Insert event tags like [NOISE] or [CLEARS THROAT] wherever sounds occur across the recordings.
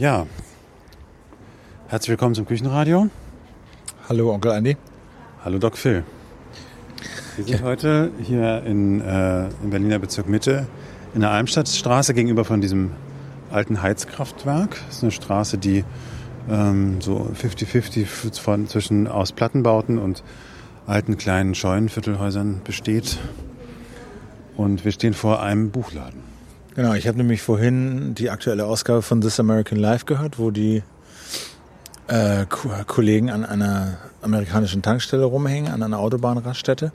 Ja, herzlich willkommen zum Küchenradio. Hallo Onkel Andi. Hallo Doc Phil. Wir sind Ja. heute hier in, äh, im Berliner Bezirk Mitte in der Almstadtstraße gegenüber von diesem alten Heizkraftwerk. Das ist eine Straße, die ähm, so 50-50 von zwischen aus Plattenbauten und alten kleinen Scheunenviertelhäusern besteht. Und wir stehen vor einem Buchladen. Genau, ich habe nämlich vorhin die aktuelle Ausgabe von This American Life gehört, wo die äh, Ko Kollegen an einer amerikanischen Tankstelle rumhängen, an einer Autobahnraststätte.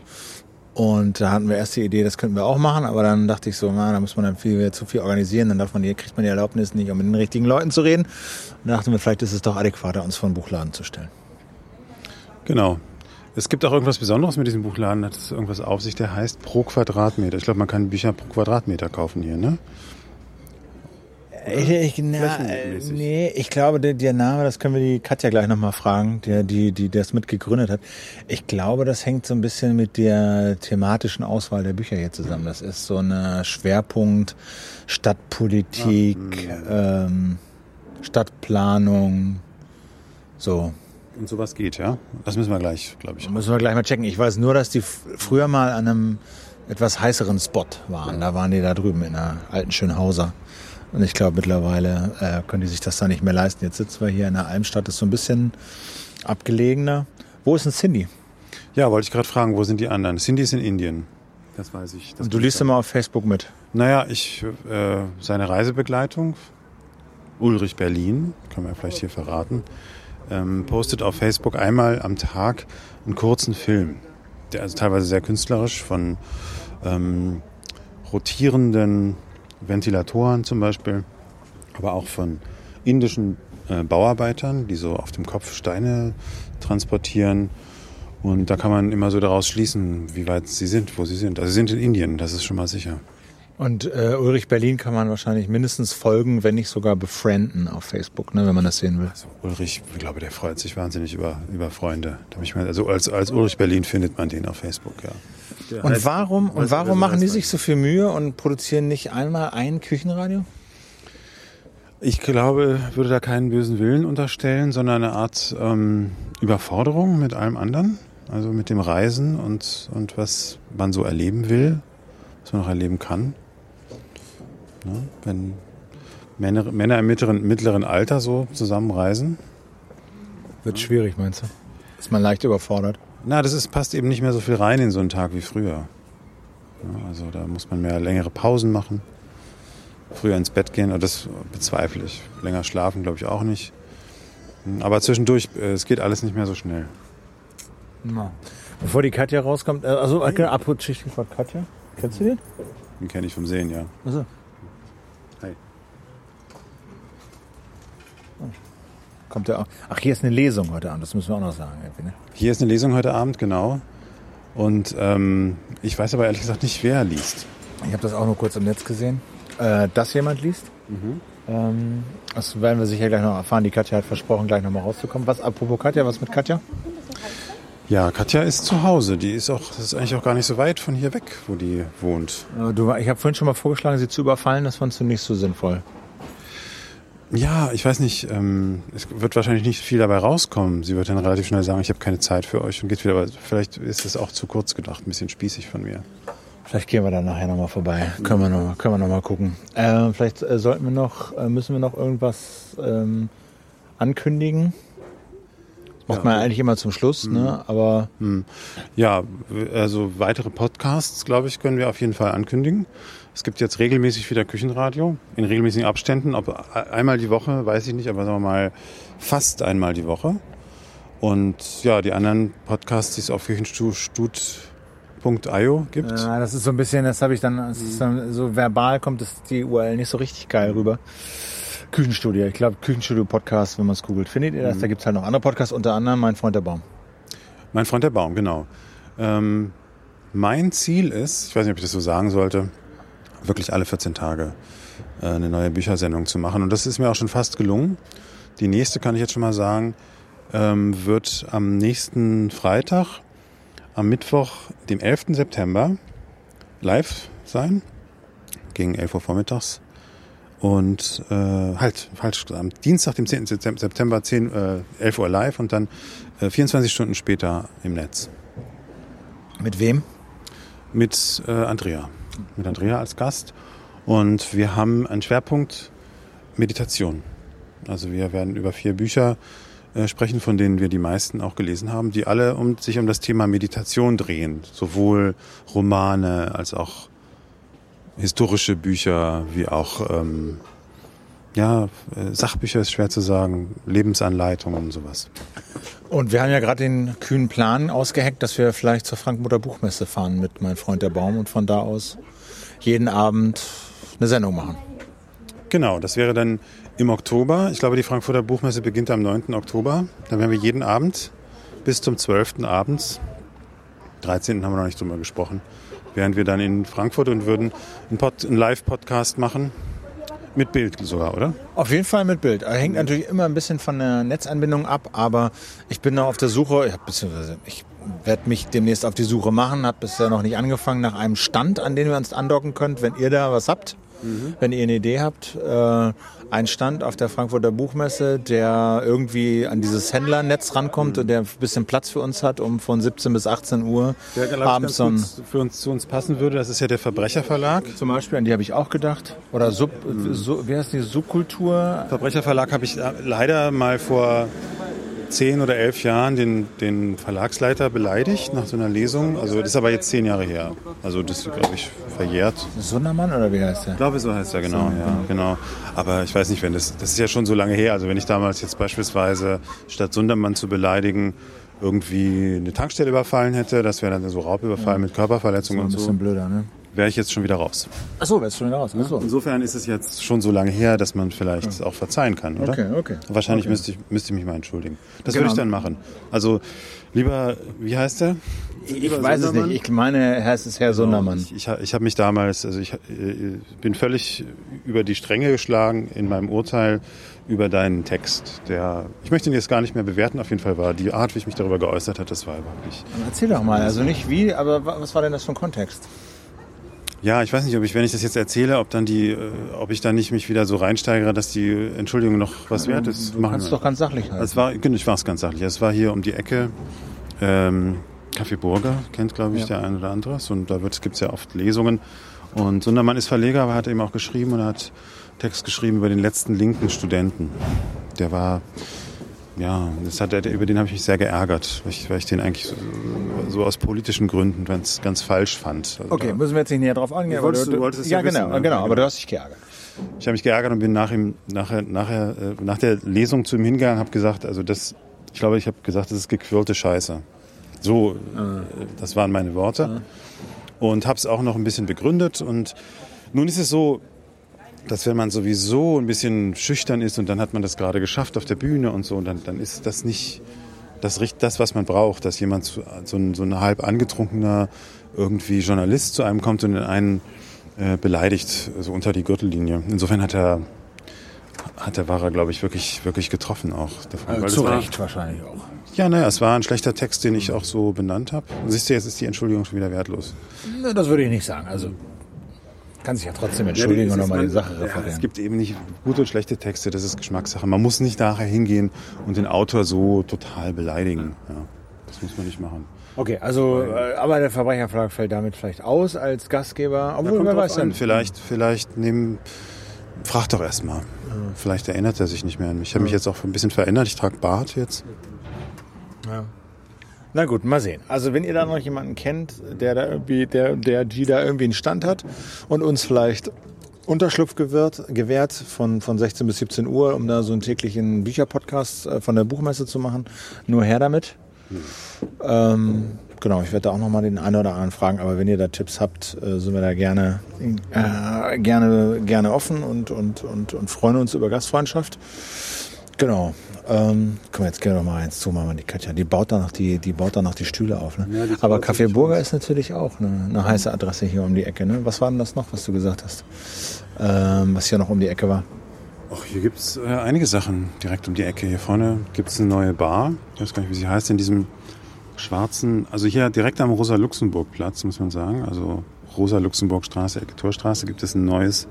Und da hatten wir erst die Idee, das könnten wir auch machen, aber dann dachte ich so, na, da muss man dann viel, zu viel organisieren, dann darf man hier, kriegt man die Erlaubnis nicht, um mit den richtigen Leuten zu reden. Und da dachten wir, vielleicht ist es doch adäquater, uns vor einen Buchladen zu stellen. Genau. Es gibt auch irgendwas Besonderes mit diesem Buchladen, hat es irgendwas auf sich, der heißt pro Quadratmeter. Ich glaube, man kann Bücher pro Quadratmeter kaufen hier, ne? Ich, ich, na, nee, ich glaube, der, der Name, das können wir die Katja gleich nochmal fragen, der, die, die das mitgegründet hat. Ich glaube, das hängt so ein bisschen mit der thematischen Auswahl der Bücher hier zusammen. Das ist so eine Schwerpunkt Stadtpolitik, ähm, Stadtplanung, so. Und sowas geht, ja? Das müssen wir gleich, glaube ich. Müssen wir gleich mal checken. Ich weiß nur, dass die früher mal an einem etwas heißeren Spot waren. Da waren die da drüben in der alten Schönhauser. Und ich glaube, mittlerweile äh, können die sich das da nicht mehr leisten. Jetzt sitzen wir hier in der Almstadt, ist so ein bisschen abgelegener. Wo ist denn Cindy? Ja, wollte ich gerade fragen, wo sind die anderen? Cindy ist in Indien. Das weiß ich. Das Und du liest immer auf Facebook mit. Naja, ich, äh, seine Reisebegleitung, Ulrich Berlin, können wir vielleicht hier verraten, ähm, postet auf Facebook einmal am Tag einen kurzen Film. Der also teilweise sehr künstlerisch von ähm, rotierenden Ventilatoren zum Beispiel, aber auch von indischen äh, Bauarbeitern, die so auf dem Kopf Steine transportieren. Und da kann man immer so daraus schließen, wie weit sie sind, wo sie sind. Also sie sind in Indien, das ist schon mal sicher. Und äh, Ulrich Berlin kann man wahrscheinlich mindestens folgen, wenn nicht sogar befrienden auf Facebook, ne, wenn man das sehen will. Also Ulrich, ich glaube, der freut sich wahnsinnig über, über Freunde. Also als, als Ulrich Berlin findet man den auf Facebook, ja. Und warum, und warum machen die sich so viel Mühe und produzieren nicht einmal ein Küchenradio? Ich glaube, würde da keinen bösen Willen unterstellen, sondern eine Art ähm, Überforderung mit allem anderen. Also mit dem Reisen und, und was man so erleben will, was man noch erleben kann. Ne? Wenn Männer, Männer im mittleren, mittleren Alter so zusammen reisen. Wird schwierig, meinst du? Ist man leicht überfordert? Na, das ist, passt eben nicht mehr so viel rein in so einen Tag wie früher. Ja, also da muss man mehr längere Pausen machen. Früher ins Bett gehen, und das bezweifle ich. Länger schlafen glaube ich auch nicht. Aber zwischendurch, äh, es geht alles nicht mehr so schnell. Bevor die Katja rauskommt, äh, also genau, apropos Stichwort Katja. Kennst du den? Den kenne ich vom Sehen, ja. Also. Kommt der auch. Ach, hier ist eine Lesung heute Abend, das müssen wir auch noch sagen. Ne? Hier ist eine Lesung heute Abend, genau. Und ähm, ich weiß aber ehrlich gesagt nicht, wer liest. Ich habe das auch nur kurz im Netz gesehen. Äh, dass jemand liest. Ähm, das werden wir sicher gleich noch erfahren. Die Katja hat versprochen, gleich nochmal rauszukommen. Was, apropos Katja, was mit Katja? Ja, Katja ist zu Hause. Die ist auch, das ist eigentlich auch gar nicht so weit von hier weg, wo die wohnt. Äh, Du, ich habe vorhin schon mal vorgeschlagen, sie zu überfallen. Das fandst du nicht so sinnvoll. Ja, ich weiß nicht, ähm, es wird wahrscheinlich nicht viel dabei rauskommen. Sie wird dann relativ schnell sagen, ich habe keine Zeit für euch und geht wieder. Aber vielleicht ist es auch zu kurz gedacht, ein bisschen spießig von mir. Vielleicht gehen wir dann nachher nochmal vorbei. Können wir nochmal können wir noch gucken. Äh, vielleicht sollten wir noch, äh, müssen wir noch irgendwas ähm, ankündigen. Das macht Ja. man eigentlich immer zum Schluss, ne? Aber Hm. Ja, also weitere Podcasts, glaube ich, können wir auf jeden Fall ankündigen. Es gibt jetzt regelmäßig wieder Küchenradio, in regelmäßigen Abständen. Ob einmal die Woche, weiß ich nicht, aber sagen wir mal fast einmal die Woche. Und ja, die anderen Podcasts, die es auf küchenstud.io gibt. Ja, das ist so ein bisschen, das habe ich dann, ist dann so verbal kommt das die URL nicht so richtig geil rüber. Küchenstudio, ich glaube Küchenstudio Podcast, wenn man es googelt, findet ihr das? Da gibt's halt noch andere Podcasts, unter anderem mein Freund der Baum. Mein Freund der Baum, genau. Ähm, mein Ziel ist, ich weiß nicht, ob ich das so sagen sollte, wirklich alle 14 Tage äh, eine neue Büchersendung zu machen. Und das ist mir auch schon fast gelungen. Die nächste, kann ich jetzt schon mal sagen, ähm, wird am nächsten Freitag, am Mittwoch, dem 11. September, live sein, gegen 11 Uhr vormittags, Und äh, halt, falsch, am Dienstag, dem 10. September, 10, äh, 11 Uhr live und dann äh, 24 Stunden später im Netz. Mit wem? Mit äh, Andrea. Mit Andrea als Gast. Und wir haben einen Schwerpunkt Meditation. Also wir werden über vier Bücher äh, sprechen, von denen wir die meisten auch gelesen haben, die alle um, sich um das Thema Meditation drehen. Sowohl Romane als auch historische Bücher, wie auch ähm, ja, äh, Sachbücher ist schwer zu sagen, Lebensanleitungen und sowas. Und wir haben ja gerade den kühnen Plan ausgeheckt, dass wir vielleicht zur Frankfurter Buchmesse fahren mit meinem Freund der Baum und von da aus jeden Abend eine Sendung machen. Genau, das wäre dann im Oktober. Ich glaube, die Frankfurter Buchmesse beginnt am 9. Oktober. Dann werden wir jeden Abend bis zum 12. abends, 13. haben wir noch nicht drüber gesprochen, wären wir dann in Frankfurt und würden einen, einen Live-Podcast machen. Mit Bild sogar, oder? Auf jeden Fall mit Bild. Hängt natürlich immer ein bisschen von der Netzanbindung ab, aber ich bin da auf der Suche, beziehungsweise ich werde mich demnächst auf die Suche machen, habe bisher noch nicht angefangen, nach einem Stand, an den wir uns andocken könnt, wenn ihr da was habt. Mhm. Wenn ihr eine Idee habt, äh, ein Stand auf der Frankfurter Buchmesse, der irgendwie an dieses Händlernetz rankommt mhm. und der ein bisschen Platz für uns hat, um von 17 bis 18 Uhr der, abends so für uns zu uns passen würde. Das ist ja der Verbrecherverlag. Zum Beispiel, an die habe ich auch gedacht. Oder Sub, mhm. so, wie heißt die Subkultur? Verbrecherverlag habe ich leider mal vor zehn oder elf Jahren den, den Verlagsleiter beleidigt nach so einer Lesung. Also das ist aber jetzt zehn Jahre her. Also das ist, glaube ich, verjährt. Sundermann oder wie heißt der? Ich glaube, so heißt er, genau. Ja, genau. Aber ich weiß nicht, wenn das, das ist ja schon so lange her. Also wenn ich damals jetzt beispielsweise statt Sundermann zu beleidigen, irgendwie eine Tankstelle überfallen hätte, das wäre dann so Raubüberfall ja. mit Körperverletzung und so. Ein bisschen blöder, ne? Wäre ich jetzt schon wieder raus. Ach so, wärst schon wieder raus. Ach so. Insofern ist es jetzt schon so lange her, dass man vielleicht ja. auch verzeihen kann, oder? Okay, okay. Wahrscheinlich okay. Müsste, ich, müsste ich mich mal entschuldigen. Das genau. würde ich dann machen. Also, lieber, wie heißt der? Lieber ich weiß es nicht. Ich meine, es ist Herr genau. Sondermann. Ich, ich, ich habe mich damals, also ich äh, bin völlig über die Stränge geschlagen in meinem Urteil über deinen Text. Der, ich möchte ihn jetzt gar nicht mehr bewerten. Auf jeden Fall war die Art, wie ich mich darüber geäußert habe, das war überhaupt nicht. Erzähl doch mal. Also nicht wie, aber was war denn das für ein Kontext? Ja, ich weiß nicht, ob ich, wenn ich das jetzt erzähle, ob dann die, äh, ob ich dann nicht mich wieder so reinsteigere, dass die Entschuldigung noch was wert ist. Du kannst doch ganz sachlich halten. Es war, genau, ich war es ganz sachlich. Es war hier um die Ecke. Ähm, Café Burger kennt, glaube ich, ja. der ein oder andere. Und da gibt es ja oft Lesungen. Und Sundermann ist Verleger, aber hat eben auch geschrieben und hat Text geschrieben über den letzten linken Studenten. Der war ja, das hat, über den habe ich mich sehr geärgert, weil ich, weil ich den eigentlich so, so aus politischen Gründen ganz, ganz falsch fand. Also okay, müssen wir jetzt nicht näher drauf eingehen. Wolltest, du, du wolltest es ja, ja genau, wissen, ne? genau, aber du hast dich geärgert. Ich habe mich geärgert und bin nach ihm, nachher, nachher, äh, nach der Lesung zu ihm hingegangen und habe gesagt, also das, ich glaube, ich habe gesagt, das ist gequirlte Scheiße. So, ah. das waren meine Worte. Ah. Und habe es auch noch ein bisschen begründet. Und nun ist es so, dass wenn man sowieso ein bisschen schüchtern ist und dann hat man das gerade geschafft auf der Bühne und so, dann, dann ist das nicht das, das, was man braucht, dass jemand, so, ein, so ein halb angetrunkener irgendwie Journalist zu einem kommt und einen äh, beleidigt, so unter die Gürtellinie. Insofern hat er, hat der Wahrer, glaube ich, wirklich, wirklich getroffen auch. Davon, also zu Recht wahrscheinlich auch. Ja, naja, es war ein schlechter Text, den ich auch so benannt habe. Siehst du, jetzt ist die Entschuldigung schon wieder wertlos. Na, das würde ich nicht sagen. Also kann sich ja trotzdem entschuldigen ja, und nochmal die Sache referieren. Ja, es gibt eben nicht gute und schlechte Texte, das ist Geschmackssache. Man muss nicht nachher hingehen und den Autor so total beleidigen. Ja, das muss man nicht machen. Okay, also äh, aber der Verbrecherverlag fällt damit vielleicht aus als Gastgeber. Obwohl, wer weiß denn. Vielleicht, vielleicht nehmen. Frag doch erst mal. Vielleicht erinnert er sich nicht mehr an mich. Ich habe mich jetzt auch ein bisschen verändert. Ich trage Bart jetzt. Ja. Na gut, mal sehen. Also wenn ihr da noch jemanden kennt, der da irgendwie, der, der die da irgendwie einen Stand hat und uns vielleicht Unterschlupf gewährt, gewährt von, von 16 bis 17 Uhr, um da so einen täglichen Bücherpodcast äh, von der Buchmesse zu machen, nur her damit. Hm. Ähm, genau, ich werde da auch nochmal den einen oder anderen fragen, aber wenn ihr da Tipps habt, äh, sind wir da gerne, äh, gerne, gerne offen und, und, und, und freuen uns über Gastfreundschaft. Genau. Ähm, komm, jetzt gehen wir mal eins zu, machen die Katja. Die baut da noch die, die baut da noch die Stühle auf. Ne? Ja, Aber Café Burger ist natürlich auch eine, eine, heiße Adresse hier um die Ecke. Ne? Was war denn das noch, was du gesagt hast? Ähm, was hier noch um die Ecke war? Ach, hier gibt es äh, einige Sachen direkt um die Ecke. Hier vorne gibt es eine neue Bar. Ich weiß gar nicht, wie sie heißt. In diesem schwarzen, also hier direkt am Rosa-Luxemburg-Platz, muss man sagen. Also Rosa-Luxemburg-Straße, Ecke Torstraße, gibt es ein neues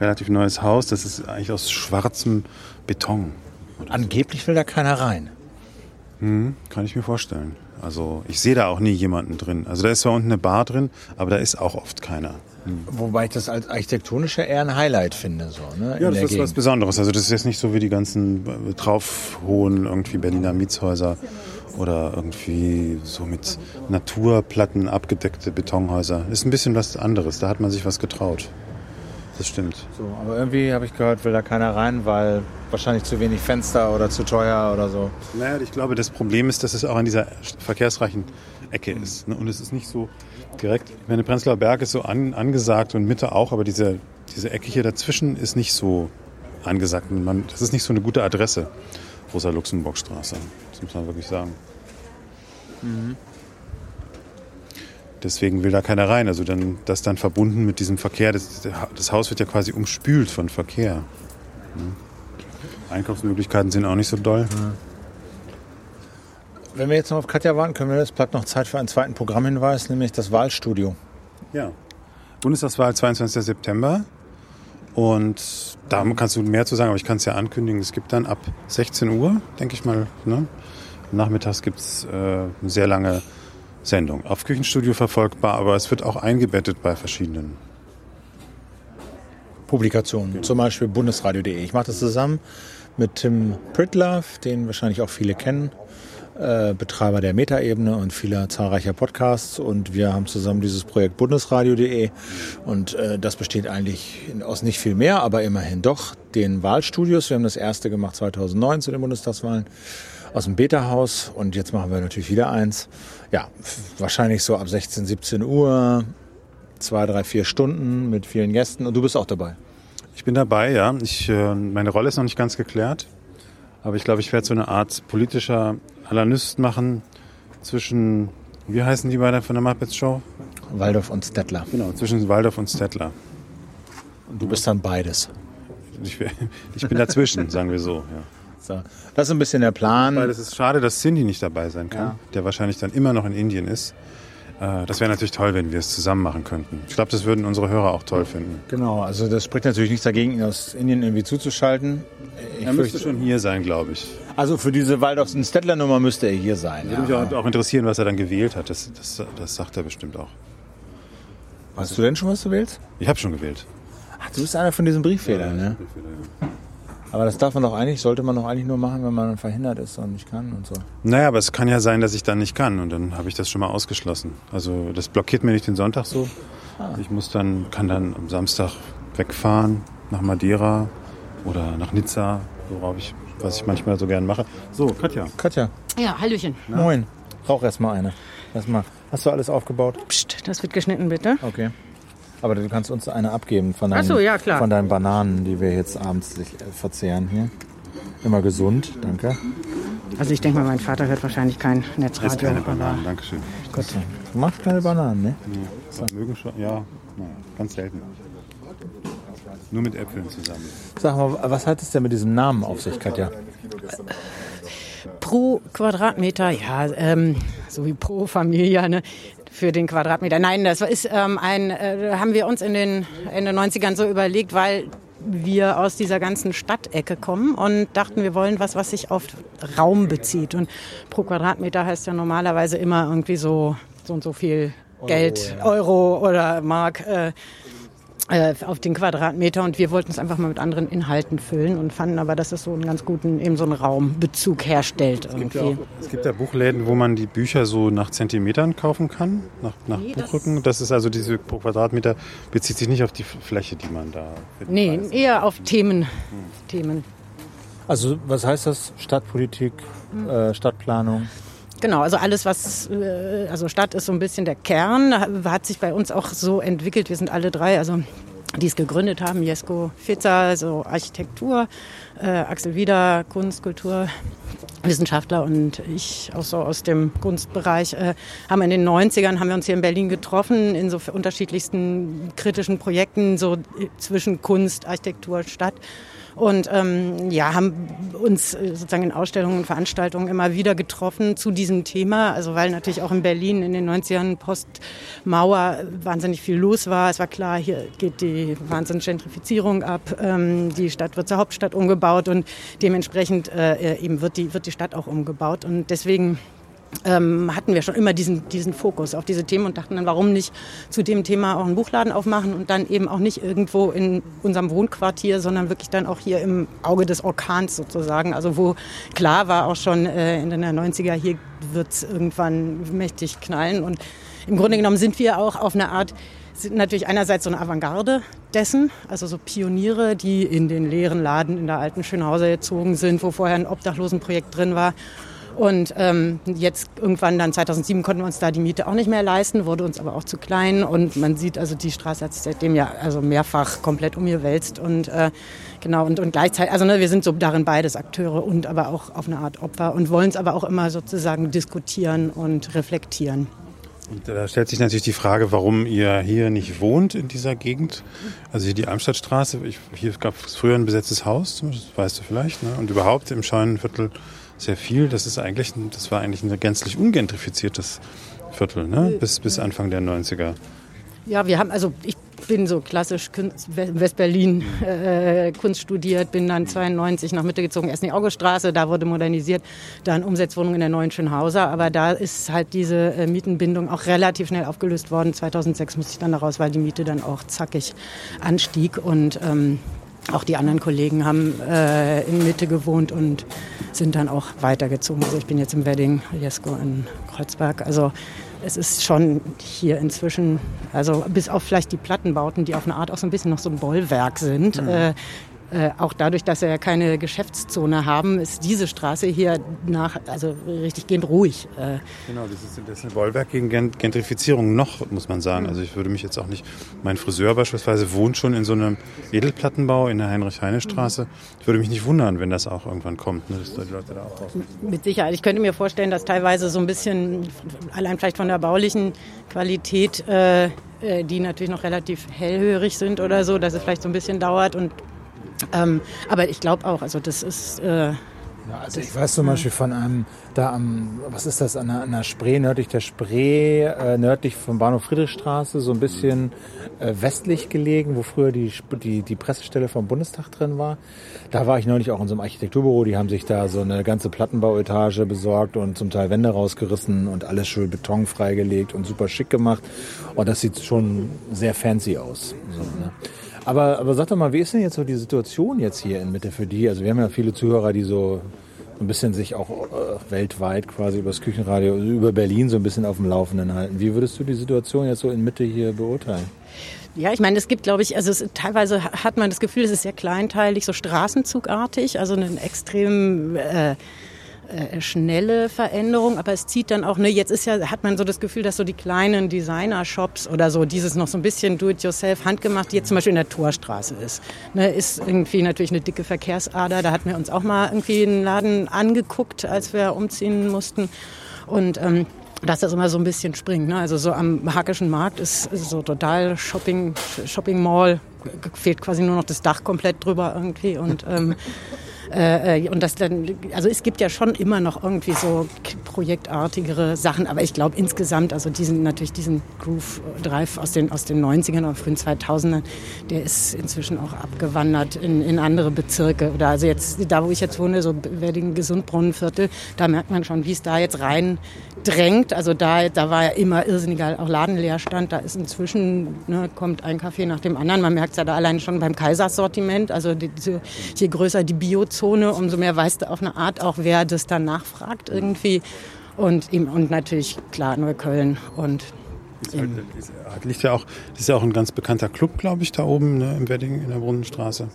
relativ neues Haus. Das ist eigentlich aus schwarzem Beton. Angeblich will da keiner rein. Hm, kann ich mir vorstellen. Also ich sehe da auch nie jemanden drin. Also da ist zwar unten eine Bar drin, aber da ist auch oft keiner. Wobei ich das als architektonischer eher ein Highlight finde. So, ne, in Ja, das der ist was Gegend. Besonderes. Also das ist jetzt nicht so wie die ganzen äh, draufhohen irgendwie Berliner Mietshäuser oder irgendwie so mit Naturplatten abgedeckte Betonhäuser. Ist ein bisschen was anderes. Da hat man sich was getraut. Das stimmt. So, aber irgendwie habe ich gehört, will da keiner rein, weil wahrscheinlich zu wenig Fenster oder zu teuer oder so. Naja, ich glaube, das Problem ist, dass es auch an dieser verkehrsreichen Ecke ist. Ne? Und es ist nicht so direkt. Ich meine, Prenzlauer Berg ist so an, angesagt und Mitte auch, aber diese, diese Ecke hier dazwischen ist nicht so angesagt. Man, das ist nicht so eine gute Adresse, Rosa-Luxemburg-Straße. Das muss man wirklich sagen. Deswegen will da keiner rein. Also dann, das dann verbunden mit diesem Verkehr. Das, das Haus wird ja quasi umspült von Verkehr. Ne? Einkaufsmöglichkeiten sind auch nicht so doll. Wenn wir jetzt noch auf Katja warten, können wir jetzt bleibt noch Zeit für einen zweiten Programmhinweis, nämlich das Wahlstudio. Ja. Bundestagswahl 22. September. Und da kannst du mehr zu sagen, aber ich kann es ja ankündigen. Es gibt dann ab 16 Uhr, denke ich mal, ne? nachmittags gibt es äh, eine sehr lange Sendung. Auf Küchenstudio verfolgbar, aber es wird auch eingebettet bei verschiedenen. Publikationen, zum Beispiel bundesradio.de. Ich mache das zusammen mit Tim Pritlove, den wahrscheinlich auch viele kennen, äh, Betreiber der Metaebene und vieler zahlreicher Podcasts. Und wir haben zusammen dieses Projekt bundesradio.de. Und äh, das besteht eigentlich aus nicht viel mehr, aber immerhin doch den Wahlstudios. Wir haben das erste gemacht 2009 zu den Bundestagswahlen aus dem Beta-Haus. Und jetzt machen wir natürlich wieder eins. Ja, wahrscheinlich so ab 16, 17 Uhr. Zwei, drei, vier Stunden mit vielen Gästen. Und du bist auch dabei. Ich bin dabei, ja. Ich, äh, meine Rolle ist noch nicht ganz geklärt. Aber ich glaube, ich werde so eine Art politischer Analyst machen zwischen, wie heißen die beiden von der Muppets Show? Waldorf und Stettler. Genau, zwischen Waldorf und Stettler. Und du bist dann beides. Ich, [LAUGHS] ich bin dazwischen, sagen wir so. Ja. So. Das ist ein bisschen der Plan. Weil es ist schade, dass Cindy nicht dabei sein kann, Ja. der wahrscheinlich dann immer noch in Indien ist. Äh, Das wäre natürlich toll, wenn wir es zusammen machen könnten. Ich glaube, das würden unsere Hörer auch toll finden. Genau, also das spricht natürlich nichts dagegen, ihn aus Indien irgendwie zuzuschalten. Ich Er müsste schon hier sein, glaube ich. also für diese Waldorf und Stettler Nummer müsste er hier sein. Würde mich auch, interessieren, was er dann gewählt hat. Das, das, das sagt er bestimmt auch. Weißt du denn schon, was du willst? Ich habe schon gewählt. Ach, du bist einer von diesen Brieffehlern, ne? Aber das darf man doch eigentlich, sollte man doch eigentlich nur machen, wenn man verhindert ist und nicht kann und so. Naja, aber es kann ja sein, dass ich dann nicht kann und dann habe ich das schon mal ausgeschlossen. Also das blockiert mir nicht den Sonntag so. Ich muss dann, kann dann am Samstag wegfahren nach Madeira oder nach Nizza, worauf ich, was ich manchmal so gern mache. So, Katja. Katja, Ja, Hallöchen. moin. Rauch erst mal eine. Erstmal. Hast du alles aufgebaut? Psst, das wird geschnitten, bitte. Okay. Aber du kannst uns eine abgeben von Ach deinen, so, ja, klar. von deinen Bananen, die wir jetzt abends sich, äh, verzehren hier. Immer gesund, danke. Also ich denke mal, mein Vater hört wahrscheinlich kein Netzradio. keine aber- Bananen, Dankeschön. Gut. Du magst keine Bananen, ne? Ja, mögen schon, ja, naja, ganz selten. Nur mit Äpfeln zusammen. Sag mal, was hat es denn mit diesem Namen auf sich, Katja? Pro Quadratmeter, ja, ähm, so wie pro Familie, ne? Für den Quadratmeter. Nein, das ist ähm, ein, äh, haben wir uns in den Ende 90ern so überlegt, weil wir aus dieser ganzen Stadtecke kommen und dachten, wir wollen was, was sich auf Raum bezieht. Und pro Quadratmeter heißt ja normalerweise immer irgendwie so, so und so viel Geld, Euro oder Mark. Äh, auf den Quadratmeter und wir wollten es einfach mal mit anderen Inhalten füllen und fanden aber, dass es so einen ganz guten, eben so einen Raumbezug herstellt irgendwie. Es gibt ja Buchläden, wo man die Bücher so nach Zentimetern kaufen kann, nach, nach Nee, das- Buchrücken. Das ist also diese pro Quadratmeter, bezieht sich nicht auf die Fläche, die man da findet. Nee, eher auf Themen. Themen. Also, was heißt das? Stadtpolitik, äh, Stadtplanung? Genau, also alles, was, äh, also Stadt ist so ein bisschen der Kern, hat sich bei uns auch so entwickelt. Wir sind alle drei, also die es gegründet haben, Jesko Fitzer, so Architektur, äh, Axel Wieder, Kunst, Kultur, Wissenschaftler und ich auch so aus dem Kunstbereich, äh, haben in den 90ern, haben wir uns hier in Berlin getroffen, in so unterschiedlichsten kritischen Projekten, so zwischen Kunst, Architektur, Stadt und ähm, ja, haben uns äh, sozusagen in Ausstellungen und Veranstaltungen immer wieder getroffen zu diesem Thema. Also weil natürlich auch in Berlin in den 90ern Postmauer wahnsinnig viel los war. Es war klar, hier geht die Wahnsinnsgentrifizierung ab. Ähm, die Stadt wird zur Hauptstadt umgebaut und dementsprechend äh, eben wird die, wird die Stadt auch umgebaut. Und deswegen ähm, hatten wir schon immer diesen, diesen Fokus auf diese Themen und dachten dann, warum nicht zu dem Thema auch einen Buchladen aufmachen und dann eben auch nicht irgendwo in unserem Wohnquartier, sondern wirklich dann auch hier im Auge des Orkans sozusagen. Also wo klar war auch schon äh, in den 90er, hier wird es irgendwann mächtig knallen. Und im Grunde genommen sind wir auch auf eine Art, sind natürlich einerseits so eine Avantgarde dessen, also so Pioniere, die in den leeren Laden in der alten Schönhauser gezogen sind, wo vorher ein Obdachlosenprojekt drin war und ähm, jetzt irgendwann dann 2007 konnten wir uns da die Miete auch nicht mehr leisten, wurde uns aber auch zu klein. Und man sieht also, die Straße hat sich seitdem ja also mehrfach komplett umgewälzt. Und äh, genau, und, und gleichzeitig, also ne, wir sind so darin beides Akteure und aber auch auf eine Art Opfer und wollen es aber auch immer sozusagen diskutieren und reflektieren. Und da stellt sich natürlich die Frage, warum ihr hier nicht wohnt in dieser Gegend. Also hier die Amstadtstraße, ich, hier gab es früher ein besetztes Haus, das weißt du vielleicht, ne? und überhaupt im Scheunenviertel sehr viel. Das ist eigentlich, das war eigentlich ein gänzlich ungentrifiziertes Viertel, ne? bis, bis Anfang der 90er. Ja, wir haben, also ich bin so klassisch West-Berlin äh, Kunst studiert, bin dann 92 nach Mitte gezogen, erst in die Auguststraße, da wurde modernisiert, dann Umsetzwohnung in der neuen Schönhauser, aber da ist halt diese äh, Mietenbindung auch relativ schnell aufgelöst worden. 2006 musste ich dann daraus, weil die Miete dann auch zackig anstieg und ähm, auch die anderen Kollegen haben äh, in Mitte gewohnt und sind dann auch weitergezogen. Also ich bin jetzt im Wedding, Jesko in Kreuzberg. Also es ist schon hier inzwischen, also bis auf vielleicht die Plattenbauten, die auf eine Art auch so ein bisschen noch so ein Bollwerk sind, mhm. äh, äh, auch dadurch, dass wir ja keine Geschäftszone haben, ist diese Straße hier nach, also richtig gehend ruhig. Äh. Genau, das ist, das ist ein Bollwerk gegen Gentrifizierung noch, muss man sagen. Also ich würde mich jetzt auch nicht, mein Friseur beispielsweise wohnt schon in so einem Edelplattenbau in der Heinrich-Heine-Straße. Ich würde mich nicht wundern, wenn das auch irgendwann kommt, ne, dass die Leute da auch Mit Sicherheit. Ich könnte mir vorstellen, dass teilweise so ein bisschen, allein vielleicht von der baulichen Qualität, äh, äh die natürlich noch relativ hellhörig sind oder so, dass es vielleicht so ein bisschen dauert und ähm, aber ich glaube auch, also das ist. Äh, ja, also ich weiß zum Beispiel von einem, da am, was ist das, an der, an der Spree, nördlich der Spree, äh, nördlich vom Bahnhof Friedrichstraße, so ein bisschen äh, westlich gelegen, wo früher die, die, die Pressestelle vom Bundestag drin war. Da war ich neulich auch in so einem Architekturbüro, die haben sich da so eine ganze Plattenbauetage besorgt und zum Teil Wände rausgerissen und alles schön Beton freigelegt und super schick gemacht. Und das sieht schon sehr fancy aus. So, ne? Aber, aber sag doch mal, wie ist denn jetzt so die Situation jetzt hier in Mitte für die? Also wir haben ja viele Zuhörer, die so ein bisschen sich auch äh, weltweit quasi über das Küchenradio, über Berlin so ein bisschen auf dem Laufenden halten. Wie würdest du die Situation jetzt so in Mitte hier beurteilen? Ja, ich meine, es gibt, glaube ich, also es, teilweise hat man das Gefühl, es ist sehr kleinteilig, so straßenzugartig, also einen extrem äh, äh, schnelle Veränderung, aber es zieht dann auch, ne, jetzt ist ja, hat man so das Gefühl, dass so die kleinen Designer-Shops oder so, dieses noch so ein bisschen do-it-yourself, handgemacht, die jetzt zum Beispiel in der Torstraße ist, ne, ist irgendwie natürlich eine dicke Verkehrsader. Da hatten wir uns auch mal irgendwie einen Laden angeguckt, als wir umziehen mussten. Und ähm, dass das immer so ein bisschen springt. Ne? Also so am Hackischen Markt ist, so total Shopping, Shopping Mall, fehlt quasi nur noch das Dach komplett drüber irgendwie. Und ähm, äh, äh, und das dann, also es gibt ja schon immer noch irgendwie so projektartigere Sachen, aber ich glaube insgesamt, also diesen natürlich diesen Groove Drive aus den aus den 90ern oder frühen 2000ern, der ist inzwischen auch abgewandert in, in andere Bezirke oder also jetzt da, wo ich jetzt wohne, so Wedding Gesundbrunnenviertel, da merkt man schon, wie es da jetzt rein drängt. Also da, da war ja immer irrsinniger auch Ladenleerstand. Da ist inzwischen, ne, kommt ein Kaffee nach dem anderen. Man merkt es ja da allein schon beim Kaisersortiment. Also die, je größer die Biozone, Zone, umso mehr weißt du auf eine Art auch, wer das dann nachfragt irgendwie. Und, und natürlich, klar, Neukölln und ist halt, liegt ja auch, das ist ja auch ein ganz bekannter Club, glaube ich, da oben ne, im Wedding in der Brunnenstraße.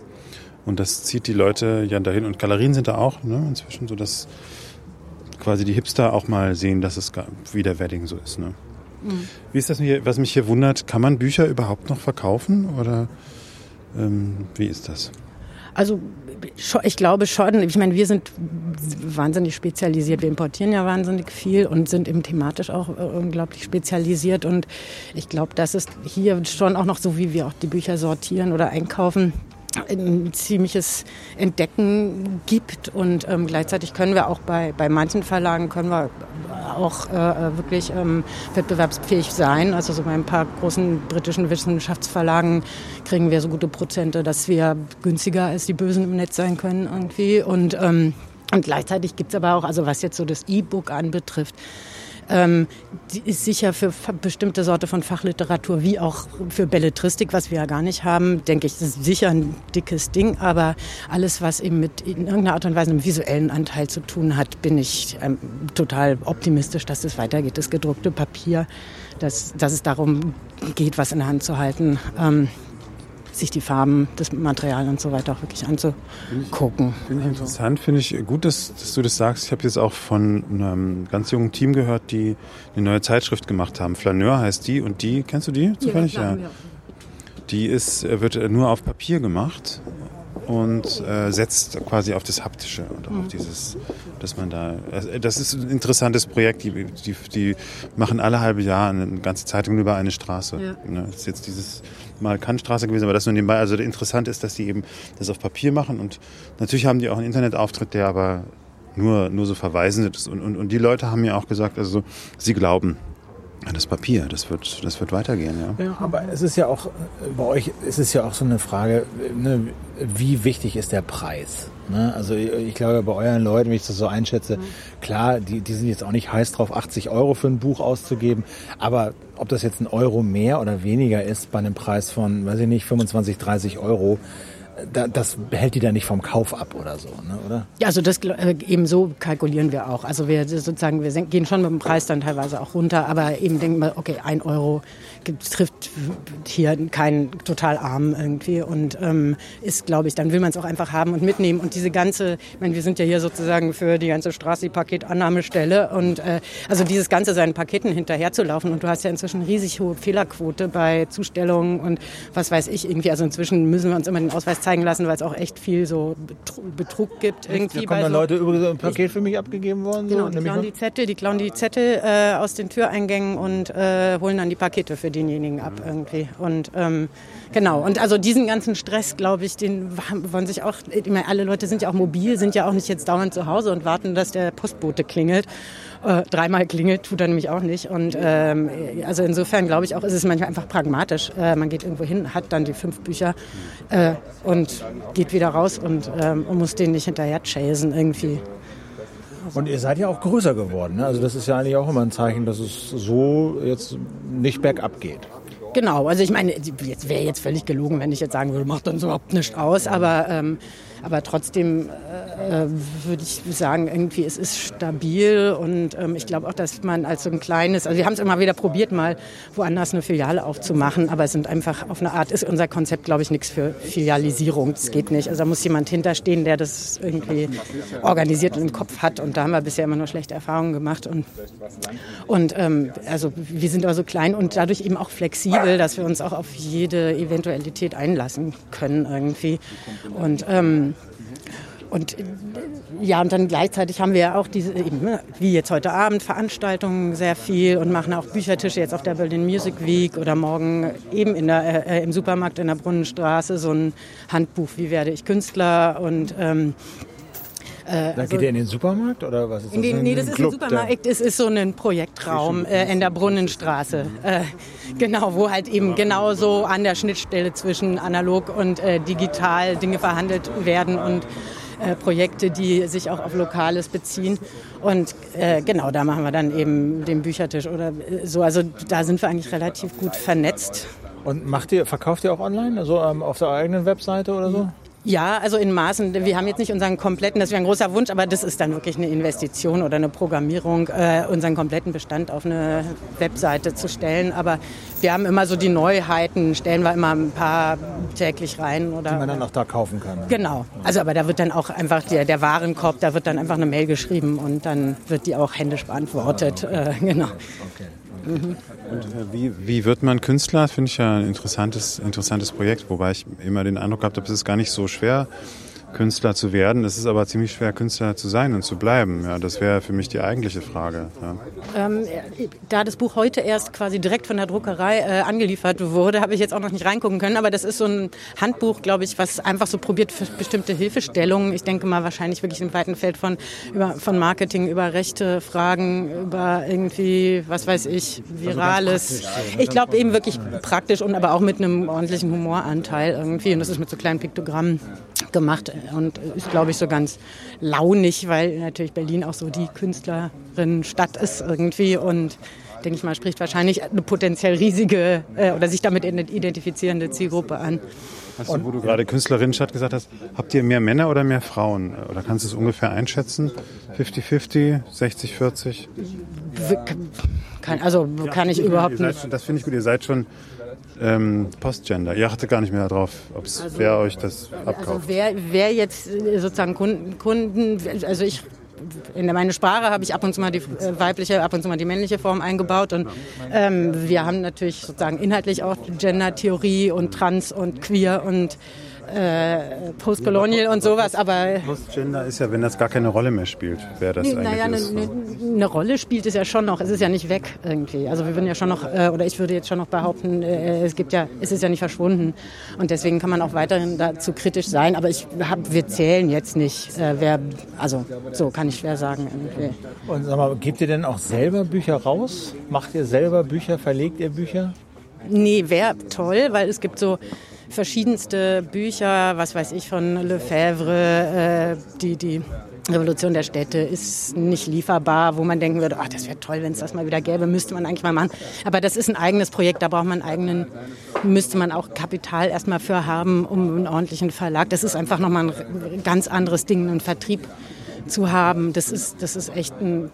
Und das zieht die Leute ja dahin. Und Galerien sind da auch ne, inzwischen, so dass quasi die Hipster auch mal sehen, dass es wie der Wedding so ist. Ne? Mhm. Wie ist das hier, was mich hier wundert, kann man Bücher überhaupt noch verkaufen oder ähm, wie ist das? Also ich glaube schon. Ich meine, wir sind wahnsinnig spezialisiert. Wir importieren ja wahnsinnig viel und sind eben thematisch auch äh, unglaublich spezialisiert. Und ich glaube, das ist hier schon auch noch so, wie wir auch die Bücher sortieren oder einkaufen ein ziemliches Entdecken gibt und ähm, gleichzeitig können wir auch bei, bei manchen Verlagen können wir auch äh, wirklich ähm, wettbewerbsfähig sein. Also so bei ein paar großen britischen Wissenschaftsverlagen kriegen wir so gute Prozente, dass wir günstiger als die Bösen im Netz sein können irgendwie und ähm, und gleichzeitig gibt es aber auch, also was jetzt so das E-Book anbetrifft, ähm, die ist sicher für bestimmte Sorte von Fachliteratur wie auch für Belletristik, was wir ja gar nicht haben, denke ich, das ist sicher ein dickes Ding. Aber alles, was eben mit in irgendeiner Art und Weise einem visuellen Anteil zu tun hat, bin ich ähm, total optimistisch, dass das weitergeht. Das gedruckte Papier, dass, dass es darum geht, was in der Hand zu halten. Ähm, sich die Farben, das Material und so weiter auch wirklich anzugucken. Finde ich interessant, finde ich gut, dass, dass, du das sagst. Ich habe jetzt auch von einem ganz jungen Team gehört, die eine neue Zeitschrift gemacht haben. Flaneur heißt die und die, kennst du die zufällig? Ja, ja. Die ist, wird nur auf Papier gemacht und äh, setzt quasi auf das Haptische und mhm. auf dieses, dass man da, also, das ist ein interessantes Projekt, die, die, die machen alle halbe Jahr eine ganze Zeitung über eine Straße. Ja. Ne, das ist jetzt dieses Mal Kantstraße gewesen, aber das nur nebenbei. Also interessant ist, dass die eben das auf Papier machen und natürlich haben die auch einen Internetauftritt, der aber nur, nur so verweisend ist. Und, und, und die Leute haben mir auch gesagt, also sie glauben, das Papier, das wird, das wird weitergehen, ja. Ja, aber es ist ja auch, bei euch ist es ja auch so eine Frage, ne, wie wichtig ist der Preis? Ne? Also ich glaube, bei euren Leuten, wenn ich das so einschätze, mhm. klar, die, die sind jetzt auch nicht heiß drauf, 80 Euro für ein Buch auszugeben, aber ob das jetzt ein Euro mehr oder weniger ist bei einem Preis von, weiß ich nicht, 25, 30 Euro, das hält die da nicht vom Kauf ab oder so, ne, oder? Ja, also das äh, eben so kalkulieren wir auch. Also wir sozusagen, wir gehen schon mit dem Preis dann teilweise auch runter, aber eben denken wir, okay, ein Euro trifft hier keinen total arm irgendwie und ähm, ist, glaube ich, dann will man es auch einfach haben und mitnehmen. Und diese ganze, ich meine, wir sind ja hier sozusagen für die ganze Straße die Paketannahmestelle und äh, also dieses ganze seinen Paketen hinterherzulaufen und du hast ja inzwischen riesig hohe Fehlerquote bei Zustellungen und was weiß ich irgendwie. Also inzwischen müssen wir uns immer den Ausweis zeigen lassen, weil es auch echt viel so Betrug gibt irgendwie. Da kommen dann so, Leute übrigens ein Paket für mich abgegeben worden. Genau, so, die klauen die Zettel, die klauen die Zettel äh, aus den Türeingängen und äh, holen dann die Pakete für denjenigen ab irgendwie. Und ähm, genau, und also diesen ganzen Stress, glaube ich, den wollen sich auch, ich meine, alle Leute sind ja auch mobil, sind ja auch nicht jetzt dauernd zu Hause und warten, dass der Postbote klingelt. Äh, dreimal klingelt, tut er nämlich auch nicht. Und ähm, also insofern glaube ich auch, ist es manchmal einfach pragmatisch. Äh, man geht irgendwo hin, hat dann die fünf Bücher äh, und geht wieder raus und, ähm, und muss den nicht hinterher chasen irgendwie. Und ihr seid ja auch größer geworden. Ne? Also das ist ja eigentlich auch immer ein Zeichen, dass es so jetzt nicht bergab geht. Genau, also ich meine, jetzt wäre jetzt völlig gelogen, wenn ich jetzt sagen würde, macht uns überhaupt nichts aus, aber ähm, aber trotzdem äh, würde ich sagen, irgendwie es ist stabil und ähm, ich glaube auch, dass man als so ein kleines, also wir haben es immer wieder probiert, mal woanders eine Filiale aufzumachen, aber es sind einfach auf eine Art, ist unser Konzept, glaube ich, nichts für Filialisierung. Das geht nicht. Also da muss jemand hinterstehen, der das irgendwie organisiert und im Kopf hat und da haben wir bisher immer nur schlechte Erfahrungen gemacht und, und ähm, also wir sind aber so klein und dadurch eben auch flexibel, dass wir uns auch auf jede Eventualität einlassen können irgendwie und ähm, und ja, und dann gleichzeitig haben wir ja auch diese, eben, ne, wie jetzt heute Abend, Veranstaltungen sehr viel und machen auch Büchertische jetzt auf der Berlin Music Week oder morgen eben in der, äh, im Supermarkt in der Brunnenstraße so ein Handbuch, wie werde ich Künstler? Und ähm, äh, da also, geht ihr in den Supermarkt oder was ist das? Den, nee, das ist ein Supermarkt. Es ist so ein Projektraum äh, in der Brunnenstraße. Äh, genau, wo halt eben genau so an der Schnittstelle zwischen analog und äh, digital Dinge verhandelt werden und äh, Projekte, die sich auch auf Lokales beziehen. Und äh, genau, da machen wir dann eben den Büchertisch oder äh, so. Also da sind wir eigentlich relativ gut vernetzt. Und macht ihr, verkauft ihr auch online, also ähm, auf der eigenen Webseite oder so? Ja, also in Maßen. Wir haben jetzt nicht unseren kompletten, das wäre ein großer Wunsch, aber das ist dann wirklich eine Investition oder eine Programmierung, äh, unseren kompletten Bestand auf eine Webseite zu stellen. Aber wir haben immer so die Neuheiten, stellen wir immer ein paar täglich rein. Oder, die man dann auch da kaufen kann. Genau. Also aber da wird dann auch einfach der, der Warenkorb, da wird dann einfach eine Mail geschrieben und dann wird die auch händisch beantwortet. Ah, okay. Äh, genau. Okay. Mhm. Und äh, wie, wie wird man Künstler? Finde ich ja ein interessantes, interessantes Projekt, wobei ich immer den Eindruck habe, es ist gar nicht so schwer, Künstler zu werden. Es ist aber ziemlich schwer, Künstler zu sein und zu bleiben. Ja, das wäre für mich die eigentliche Frage. Ja. Ähm, da das Buch heute erst quasi direkt von der Druckerei äh, angeliefert wurde, habe ich jetzt auch noch nicht reingucken können. Aber das ist so ein Handbuch, glaube ich, was einfach so probiert für bestimmte Hilfestellungen. Ich denke mal wahrscheinlich wirklich im weiten Feld von, über, von Marketing, über rechte Fragen, über irgendwie, was weiß ich, also Virales. Also ich glaube eben wirklich praktisch und aber auch mit einem ordentlichen Humoranteil irgendwie. Und das ist mit so kleinen Piktogrammen gemacht und ist, glaube ich, so ganz launig, weil natürlich Berlin auch so die Künstlerinnenstadt ist irgendwie und denke ich mal, spricht wahrscheinlich eine potenziell riesige äh, oder sich damit identifizierende Zielgruppe an. Hast du, wo du gerade Künstlerinnenstadt gesagt hast, habt ihr mehr Männer oder mehr Frauen? Oder kannst du es ungefähr einschätzen? 50-50, 60-40? also kann ich überhaupt nicht. Schon, das finde ich gut, ihr seid schon ähm, Postgender. Ihr achtet gar nicht mehr darauf, ob es also, wer euch das also abkauft. Also wer, wer jetzt äh, sozusagen Kunden, Kunden also ich in meine Sprache habe ich ab und zu mal die äh, weibliche, ab und zu mal die männliche Form eingebaut. Und ähm, wir haben natürlich sozusagen inhaltlich auch Gender-Theorie und Trans und Queer und äh, Postcolonial und sowas, aber... Postgender ist ja, wenn das gar keine Rolle mehr spielt, wer das nee, eigentlich naja, ist. Naja, eine ne Rolle spielt es ja schon noch, es ist ja nicht weg irgendwie. Also wir würden ja schon noch, äh, oder ich würde jetzt schon noch behaupten, äh, es gibt ja, es ist ja nicht verschwunden. Und deswegen kann man auch weiterhin dazu kritisch sein, aber ich hab, wir zählen jetzt nicht, äh, wer, also so kann ich schwer sagen. Irgendwie. Und sag mal, gebt ihr denn auch selber Bücher raus? Macht ihr selber Bücher, verlegt ihr Bücher? Nee, wäre toll, weil es gibt so verschiedenste Bücher, was weiß ich, von Lefebvre, äh, die, die Revolution der Städte ist nicht lieferbar, wo man denken würde, ach, das wäre toll, wenn es das mal wieder gäbe, müsste man eigentlich mal machen. Aber das ist ein eigenes Projekt, da braucht man eigenen, müsste man auch Kapital erstmal für haben, um einen ordentlichen Verlag. Das ist einfach nochmal ein ganz anderes Ding, einen Vertrieb zu haben. Das ist, das ist echt ein,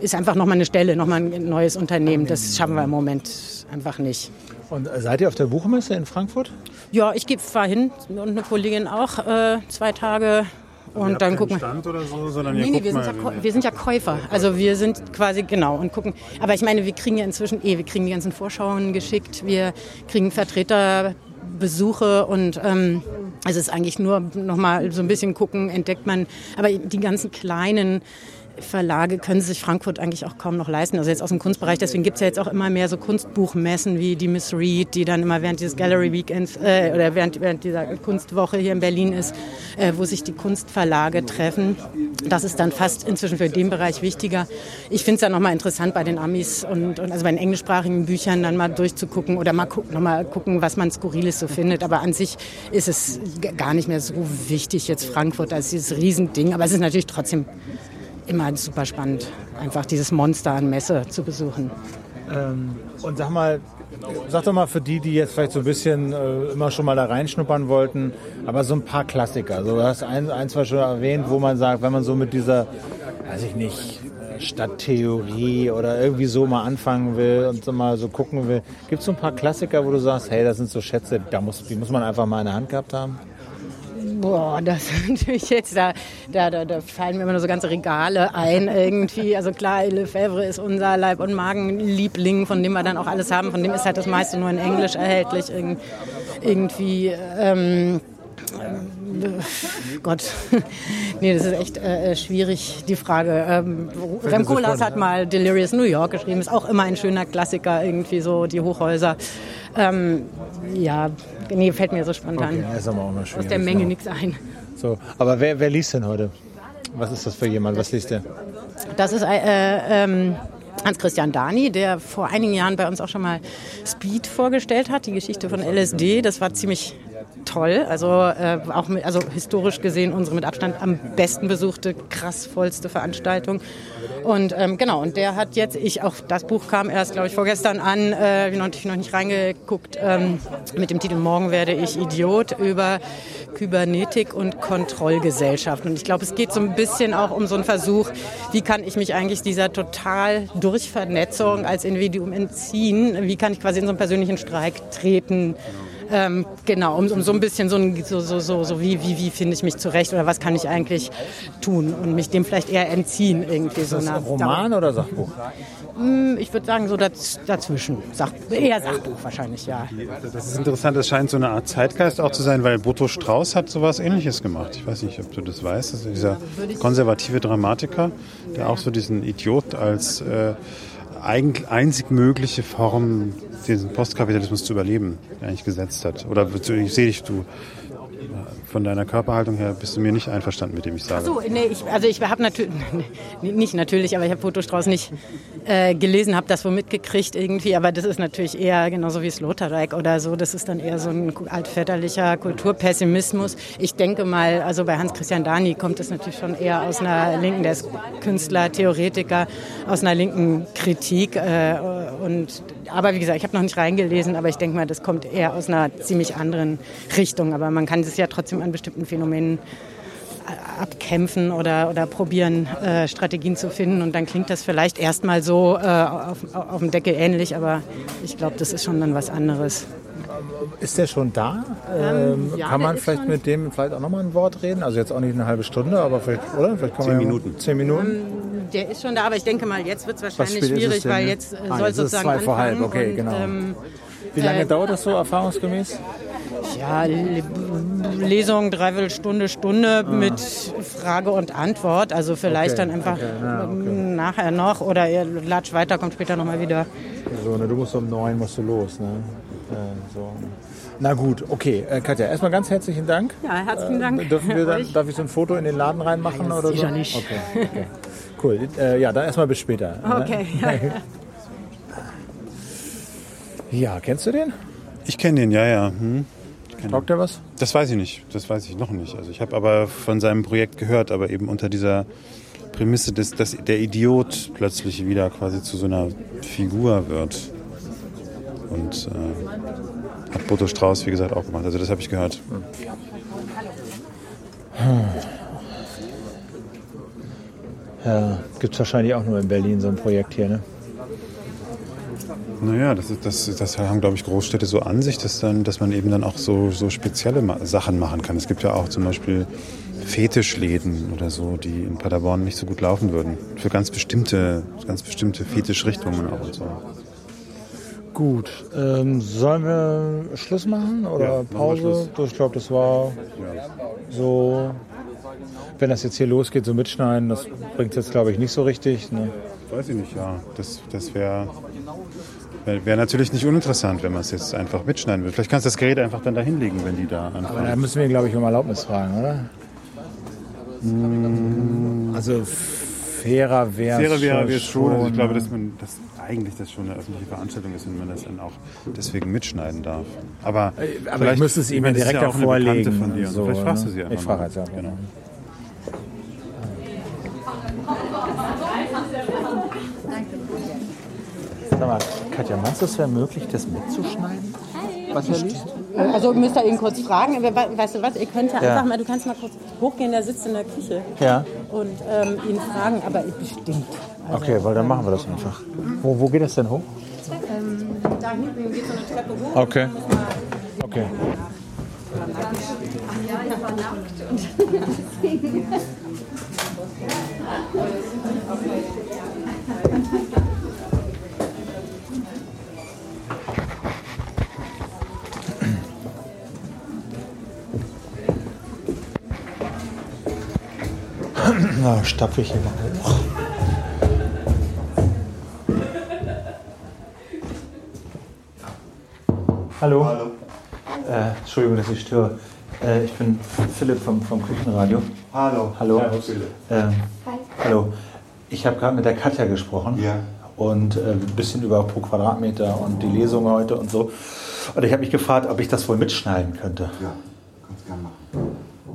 ist einfach nochmal eine Stelle, nochmal ein neues Unternehmen. Das schaffen wir im Moment einfach nicht. Und seid ihr auf der Buchmesse in Frankfurt? Ja, ich fahre hin und eine Kollegin auch äh, zwei Tage. Also und dann gucken Stand oder so, sondern nee, nee, wir sind, ja, wir sind ja Käufer. Also wir sind quasi genau und gucken. Aber ich meine, wir kriegen ja inzwischen eh, wir kriegen die ganzen Vorschauen geschickt, wir kriegen Vertreterbesuche und ähm, es ist eigentlich nur noch mal so ein bisschen gucken, entdeckt man. Aber die ganzen kleinen Verlage können sich Frankfurt eigentlich auch kaum noch leisten. Also jetzt aus dem Kunstbereich. Deswegen gibt es ja jetzt auch immer mehr so Kunstbuchmessen wie die Miss Reed, die dann immer während dieses Gallery Weekends äh, oder während, während dieser Kunstwoche hier in Berlin ist, äh, wo sich die Kunstverlage treffen. Das ist dann fast inzwischen für den Bereich wichtiger. Ich finde es ja nochmal interessant bei den Amis und, und, also bei den englischsprachigen Büchern dann mal durchzugucken oder mal gucken, noch mal gucken, was man Skurriles so findet. Aber an sich ist es gar nicht mehr so wichtig jetzt Frankfurt als dieses Riesending. Aber es ist natürlich trotzdem immer super spannend, einfach dieses Monster an Messe zu besuchen. Ähm, und sag mal, sag doch mal für die, die jetzt vielleicht so ein bisschen äh, immer schon mal da reinschnuppern wollten, aber so ein paar Klassiker. Also du hast ein, ein, zwei schon erwähnt, wo man sagt, wenn man so mit dieser, weiß ich nicht, Stadttheorie oder irgendwie so mal anfangen will und so mal so gucken will. Gibt es so ein paar Klassiker, wo du sagst, hey, das sind so Schätze, da muss, die muss man einfach mal in der Hand gehabt haben? Boah, das ist [LAUGHS] natürlich jetzt, da, da, da, fallen mir immer nur so ganze Regale ein irgendwie. Also klar, Lefebvre ist unser Leib- und Magenliebling, von dem wir dann auch alles haben. Von dem ist halt das meiste nur in Englisch erhältlich. irgendwie, ähm, Gott, [LAUGHS] nee, das ist echt äh, schwierig, die Frage. Ähm, Rem Koolhaas hat mal Delirious New York geschrieben, ist auch immer ein schöner Klassiker, irgendwie so die Hochhäuser. Ähm, ja, nee, fällt mir so spontan okay, ist aber auch noch aus der Menge nichts ein. So, aber wer, wer liest denn heute? Was ist das für jemand? Was liest der? Das ist äh, ähm, Hans-Christian Dani, der vor einigen Jahren bei uns auch schon mal Speed vorgestellt hat, die Geschichte von LSD. Das war ziemlich toll. Also äh, auch mit, also historisch gesehen unsere mit Abstand am besten besuchte, krass vollste Veranstaltung. Und ähm, genau, und der hat jetzt, ich auch das Buch kam erst, glaube ich, vorgestern an, äh, ich noch nicht reingeguckt, ähm, mit dem Titel Morgen werde ich Idiot über Kybernetik und Kontrollgesellschaft. Und ich glaube, es geht so ein bisschen auch um so einen Versuch, wie kann ich mich eigentlich dieser total Durchvernetzung als Individuum entziehen? Wie kann ich quasi in so einen persönlichen Streik treten? Ähm, genau, um, um so ein bisschen so, ein, so, so, so, so wie, wie, wie finde ich mich zurecht oder was kann ich eigentlich tun und mich dem vielleicht eher entziehen irgendwie. Ist das so ein Roman oder Sachbuch? Hm, ich würde sagen, so daz dazwischen. Sach eher Sachbuch wahrscheinlich, ja. Das ist interessant, das scheint so eine Art Zeitgeist auch zu sein, weil Boto Strauß hat sowas ähnliches gemacht. Ich weiß nicht, ob du das weißt. Ist dieser konservative Dramatiker, der auch so diesen Idiot als äh, einzig mögliche Form, diesen Postkapitalismus zu überleben, eigentlich gesetzt hat. Oder ich sehe dich, du von deiner Körperhaltung her bist du mir nicht einverstanden mit dem ich sage. Ach so, nee, ich, also ich habe natürlich, [LAUGHS] nicht natürlich, aber ich habe Fotostrauß nicht äh, gelesen, habe das wohl mitgekriegt irgendwie, aber das ist natürlich eher genauso wie Sloterdijk oder so, das ist dann eher so ein altväterlicher Kulturpessimismus. Ich denke mal, also bei Hans-Christian Dani kommt es natürlich schon eher aus einer linken, der ist Künstler, Theoretiker, aus einer linken Kritik äh, und aber wie gesagt, ich habe noch nicht reingelesen, aber ich denke mal, das kommt eher aus einer ziemlich anderen Richtung, aber man kann es ja trotzdem an bestimmten Phänomenen abkämpfen oder, oder probieren, äh, Strategien zu finden. Und dann klingt das vielleicht erstmal so äh, auf, auf dem Deckel ähnlich, aber ich glaube, das ist schon dann was anderes. Ist der schon da? Ähm, ja, Kann man vielleicht mit dem vielleicht auch nochmal ein Wort reden? Also jetzt auch nicht eine halbe Stunde, aber vielleicht, oder? Vielleicht kann zehn man Minuten. Zehn Minuten? Ähm, der ist schon da, aber ich denke mal, jetzt wird es wahrscheinlich schwierig, weil jetzt äh, ah, soll jetzt sozusagen zwei vor halb, okay, und, genau. Ähm, Wie lange äh, dauert das so erfahrungsgemäß? Ja, Lesung dreiviertel Stunde, Stunde ah. mit Frage und Antwort. Also vielleicht okay, dann einfach okay, ja, okay. nachher noch oder ihr latscht weiter, kommt später nochmal wieder. So, ne, du musst um neun musst du los, ne? Äh, so. Na gut, okay. Äh, Katja, erstmal ganz herzlichen Dank. Ja, herzlichen Dank. Äh, dürfen wir [LAUGHS] dann, darf ich so ein Foto in den Laden reinmachen ja, oder so? Sicher nicht. Okay, okay. Cool. Äh, ja, dann erstmal bis später. Ne? Okay. Ne? [LAUGHS] [LAUGHS] ja, kennst du den? Ich kenne den, ja, ja. Hm. Taugt der was? Das weiß ich nicht. Das weiß ich noch nicht. Also ich habe aber von seinem Projekt gehört, aber eben unter dieser Prämisse, dass, dass der Idiot plötzlich wieder quasi zu so einer Figur wird. Und äh, hat Boto Strauß, wie gesagt, auch gemacht. Also das habe ich gehört. Ja, gibt es wahrscheinlich auch nur in Berlin so ein Projekt hier, ne? Naja, das, ist, das, das haben, glaube ich, Großstädte so an sich, dass, dann, dass man eben dann auch so, so spezielle Sachen machen kann. Es gibt ja auch zum Beispiel Fetischläden oder so, die in Paderborn nicht so gut laufen würden. Für ganz bestimmte, ganz bestimmte Fetischrichtungen auch und so. Gut, ähm, sollen wir Schluss machen oder ja, Pause? Ich glaube, das war ja. so. Wenn das jetzt hier losgeht, so mitschneiden, das bringt jetzt, glaube ich, nicht so richtig. Ne? Weiß ich nicht, ja. Das, das wäre Wäre natürlich nicht uninteressant, wenn man es jetzt einfach mitschneiden will. Vielleicht kannst du das Gerät einfach dann da hinlegen, wenn die da anfangen. Aber da müssen wir, glaube ich, um Erlaubnis fragen, oder? Mmh. Also fairer wäre es Fairer wäre es schon. Also ich glaube, dass man das eigentlich das schon eine öffentliche Veranstaltung ist und man das dann auch deswegen mitschneiden darf. Aber, äh, Aber vielleicht müsste es ihm direkt ja auch vorlegen. Von dir. So, vielleicht fragst du sie einfach. Ich frage jetzt ja. Genau. Sag mal, Katja, meinst du, es wäre möglich, das mitzuschneiden? Was er liest? Also müsst ihr ihn kurz fragen. Weißt du was, ihr könnt ja, ja, einfach mal, du kannst mal kurz hochgehen, der sitzt in der Küche. Ja. Und ähm, ihn fragen, aber bestimmt. Also, okay, weil dann machen wir das einfach. Wo, wo geht das denn hoch? Ähm, da hinten geht so eine Treppe hoch. Okay. Okay. [LAUGHS] Na, stapfe ich hier mal hoch. Hallo. Hallo. Äh, Entschuldigung, dass ich störe. Äh, ich bin Philipp vom, vom Küchenradio. Hallo. Hallo. Hallo, Philipp. Ähm, Hi. Hallo. Ich habe gerade mit der Katja gesprochen. Ja. Und äh, ein bisschen über pro Quadratmeter und die Lesung heute und so. Und ich habe mich gefragt, ob ich das wohl mitschneiden könnte. Ja, kannst gerne machen.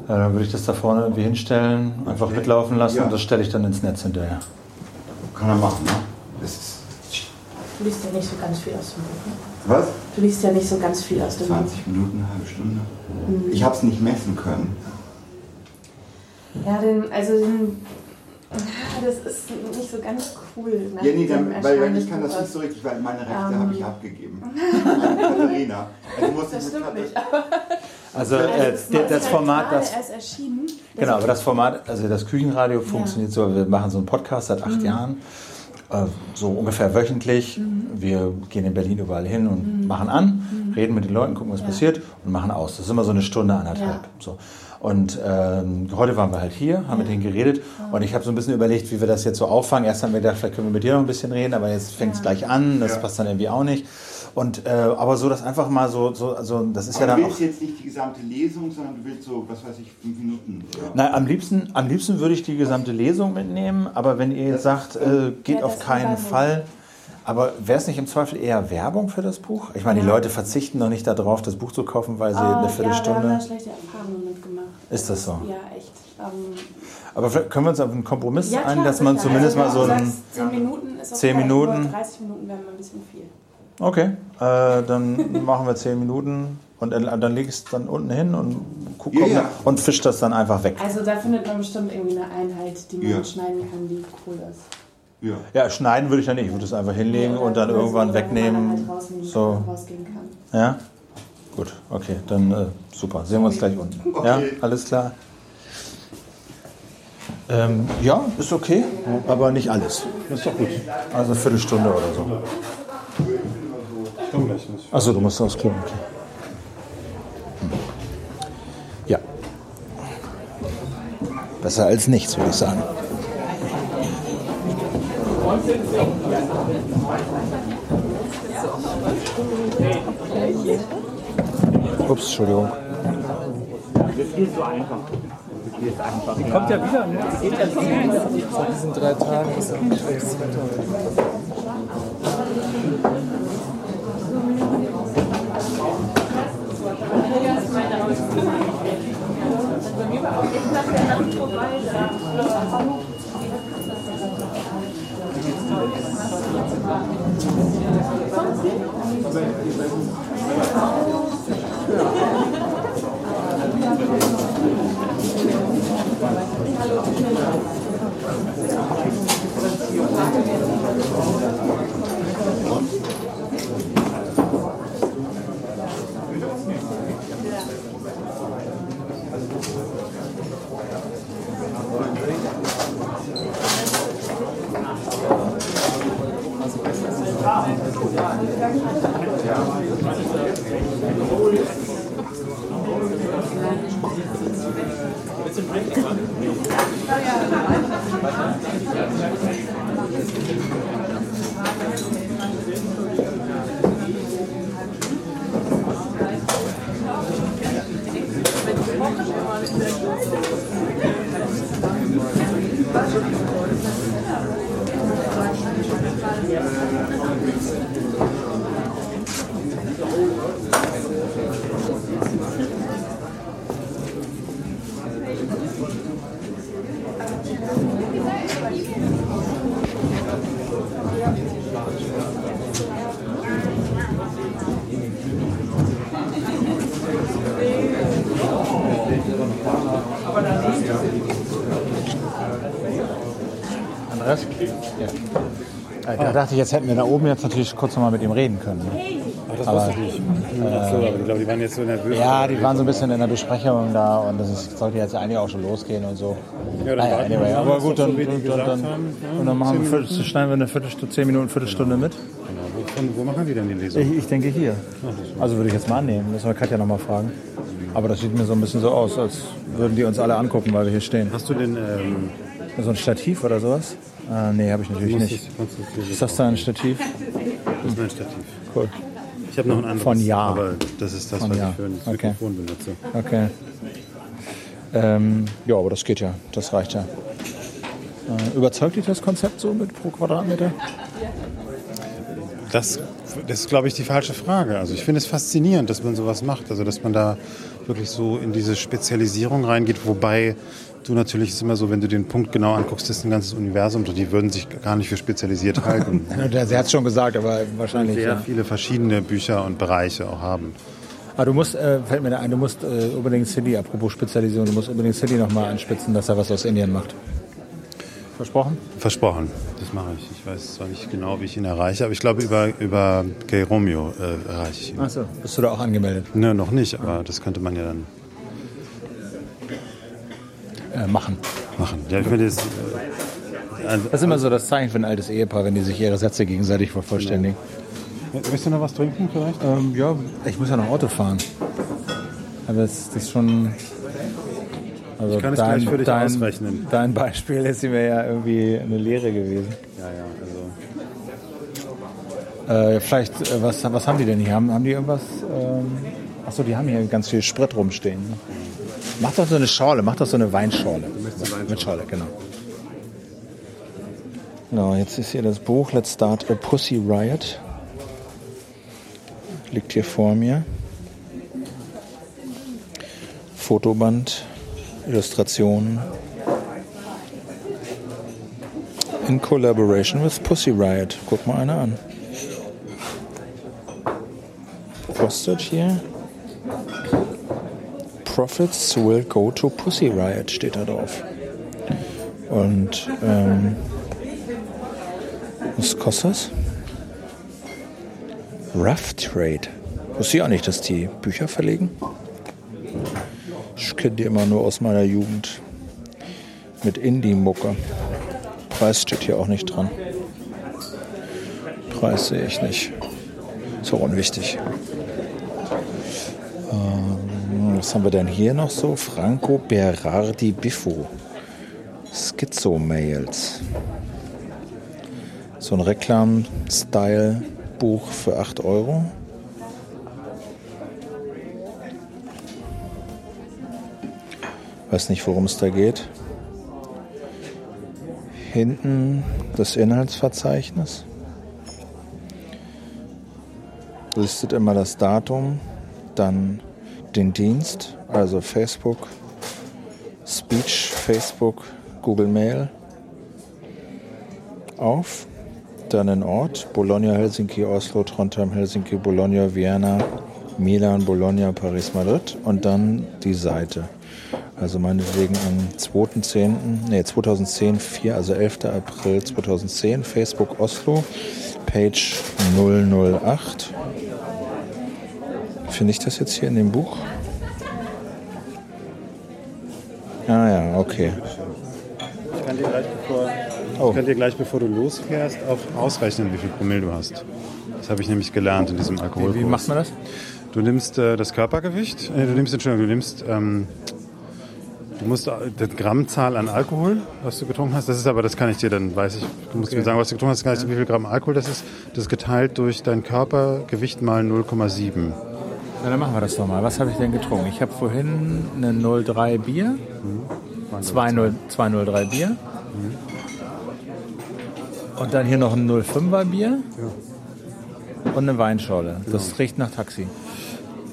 Ja, dann würde ich das da vorne irgendwie hinstellen, einfach mitlaufen lassen ja. und das stelle ich dann ins Netz hinterher. Kann er machen, ne? Das ist du liest ja nicht so ganz viel aus dem Buch. Ne? Was? Du liest ja nicht so ganz viel aus dem 20 Buch. Minuten, eine halbe Stunde. Mhm. Ich habe es nicht messen können. Ja, den, also den, Ja, das ist nicht so ganz cool. nach Ja, nee, dann, weil, weil ich kann das nicht so richtig, weil meine Rechte Ähm. habe ich abgegeben. An Katharina. Also muss Das ich stimmt nicht. [LAUGHS] Also Also äh, das halt Format, das erst erschienen. Genau, aber das Format, also das Küchenradio funktioniert so, wir machen so einen Podcast seit acht Jahren, äh, so ungefähr wöchentlich. Wir gehen in Berlin überall hin und machen an, reden mit den Leuten, gucken, was passiert und machen aus. Das ist immer so eine Stunde, anderthalb. Ja. So. Und ähm, heute waren wir halt hier, haben mit denen geredet und ich habe so ein bisschen überlegt, wie wir das jetzt so auffangen. Erst haben wir gedacht, vielleicht können wir mit dir noch ein bisschen reden, aber jetzt fängt es gleich an, das Ja. passt dann irgendwie auch nicht. Und äh, aber so, das einfach mal so, so also das ist ja Aber dann du auch. willst jetzt nicht die gesamte Lesung, sondern du willst so, was weiß ich, fünf Minuten. Oder? Nein, am liebsten, am liebsten würde ich die gesamte Lesung mitnehmen, aber wenn ihr jetzt sagt, äh, geht Ja, auf das keinen Fall. Aber wäre es nicht im Zweifel eher Werbung für das Buch? Ich meine, die Ja. Leute verzichten noch nicht darauf, das Buch zu kaufen, weil sie Ah, eine Ja, da Viertelstunde. haben wir schlechte Erfahrungen mitgemacht. Ist das so? Ja, echt. Ähm, Aber vielleicht können wir uns auf einen Kompromiss ja, ein, klar, dass man sicher. zumindest also, mal so ein. du sagst, 10 Minuten ist okay, 10 Minuten. nur 30 Minuten wären mir ein bisschen viel. Okay, äh, dann [LAUGHS] machen wir 10 Minuten und dann dann leg ich es dann unten hin und guck, Ja, guck- ja. und fisch das dann einfach weg. Also da findet man bestimmt irgendwie eine Einheit, die man Ja. schneiden kann, die cool ist. Ja. Ja, schneiden würde ich dann nicht. Ich würde es einfach hinlegen Oder- und dann irgendwann so, wegnehmen. Halt rausnehmen So. kann, rausgehen kann. Ja? Gut, okay, dann äh, super. Sehen wir uns gleich unten. Ja, Okay. alles klar. Ähm, ja, ist okay, aber nicht alles. Das ist doch gut. Also eine Viertelstunde oder so. Achso, du musst aufs Klo. Okay. Hm. Ja. Besser als nichts, würde ich sagen. Ups, Entschuldigung. Kommt ja wieder, ne? Geht ja wieder. Seit diesen drei Tagen ist er nicht schlechtes Wetter heute. Andreas? Ja. Äh, Da Hallo. Dachte ich, jetzt hätten wir da oben jetzt natürlich kurz nochmal mit ihm reden können. Ne? Ach, das wusste ich nicht. Ach so, aber ich glaube, die waren jetzt so nervös. Ja, die waren so ein bisschen in der Besprechung da und das ist, sollte jetzt eigentlich auch schon losgehen und so. Ja, dann naja, anyway, aber was gut, so dann, wenig dann, dann, haben. Ja, und dann machen wir, Viertel- schneiden wir eine Viertelstunde, zehn Minuten, Viertelstunde mit. Genau. Von, wo machen die denn die Lesung? Ich, ich denke hier. Also würde ich jetzt mal annehmen. Müssen wir Katja nochmal fragen. Aber das sieht mir so ein bisschen so aus, als würden die uns alle angucken, weil wir hier stehen. Hast du denn... Ähm, So ein Stativ oder sowas? Äh, nee, habe ich natürlich nicht. Ist das da ein Stativ? Das ist mein Stativ. Cool. Ich habe noch ein anderes. Von Ja. Aber das ist das, Von was Ja. ich für ein Okay. Mikrofon benutze. Okay. Ähm, ja, aber das geht ja. Das reicht ja. Äh, überzeugt dich das Konzept so mit pro Quadratmeter? Das, das ist, glaube ich, die falsche Frage. Also ich finde es faszinierend, dass man sowas macht. Also dass man da wirklich so in diese Spezialisierung reingeht, wobei du natürlich ist immer so, wenn du den Punkt genau anguckst, ist ein ganzes Universum die würden sich gar nicht für spezialisiert halten. [LAUGHS] Sie hat es schon gesagt, aber wahrscheinlich. Sehr Ja. viele verschiedene Bücher und Bereiche auch haben. Aber du musst, äh, fällt mir da ein, du musst äh, unbedingt City, apropos Spezialisierung, du musst unbedingt City nochmal anspitzen, dass er was aus Indien macht. Versprochen? Versprochen, das mache ich. Ich weiß zwar nicht genau, wie ich ihn erreiche, aber ich glaube, über, über Gay Romeo äh, erreiche ich ihn. Achso. Bist du da auch angemeldet? Ne, noch nicht, aber das könnte man ja dann Äh, machen. machen. Ja, ich finde das, äh, Das ist immer so das Zeichen für ein altes Ehepaar, wenn die sich ihre Sätze gegenseitig vervollständigen. Möchtest du noch was trinken vielleicht? Ähm, ja, ich muss ja noch Auto fahren. Aber das, das ist schon. Also Ich kann es gleich für dich dein, ausrechnen. Dein Beispiel ist mir ja irgendwie eine Lehre gewesen. Ja, ja, also. Äh, vielleicht, äh, was, was haben die denn hier? Haben, haben die irgendwas? Ähm, achso, die haben hier ganz viel Sprit rumstehen. Ne? Mach doch so eine Schorle, mach doch so eine Weinschorle. Mit Schorle, genau. Genau, jetzt ist hier das Buch Let's Start a Pussy Riot. Liegt hier vor mir. Fotoband, Illustrationen. In collaboration with Pussy Riot. Guck mal einer an. Kostet hier. Profits will go to Pussy Riot steht da drauf. Und ähm, was kostet das? Rough Trade. Wusste ich auch nicht, dass die Bücher verlegen. Kenne die immer nur aus meiner Jugend. Mit Indie-Mucke. Preis steht hier auch nicht dran. Preis sehe ich nicht. Ist auch unwichtig. Ähm, was haben wir denn hier noch so? Franco Berardi Biffo. Schizo-Mails. So ein Reklam-Style-Buch für 8 Euro. Weiß nicht, worum es da geht. Hinten das Inhaltsverzeichnis. Listet immer das Datum, dann den Dienst, also Facebook, Speech, Facebook, Google Mail auf. Dann den Ort, Bologna, Helsinki, Oslo, Trondheim, Helsinki, Bologna, Vienna, Milan, Bologna, Paris, Madrid und dann die Seite. Also meinetwegen am 2.10., nee, 2010, 4, also 11. April 2010, Facebook Oslo, Page 008. Finde ich das jetzt hier in dem Buch? Ah ja, okay. Ich kann dir gleich bevor, Oh. ich kann dir gleich bevor du losfährst auch ausrechnen, wie viel Promille du hast. Das habe ich nämlich gelernt in diesem Alkoholkurs. Wie macht man das? Du nimmst äh, das Körpergewicht, äh, du nimmst, Entschuldigung, du nimmst, ähm, du musst die Grammzahl an Alkohol, was du getrunken hast, das ist aber, das kann ich dir dann, weiß ich, du musst mir sagen, was du getrunken hast, kann ich dir, wie viel Gramm Alkohol das ist, das ist geteilt durch dein Körpergewicht mal 0,7. Na, dann machen wir das doch mal. Was habe ich denn getrunken? Ich habe vorhin eine 03 Bier, 2,0 203 Bier. Und dann hier noch ein 05er Bier. Und eine Weinschorle. Das riecht nach Taxi.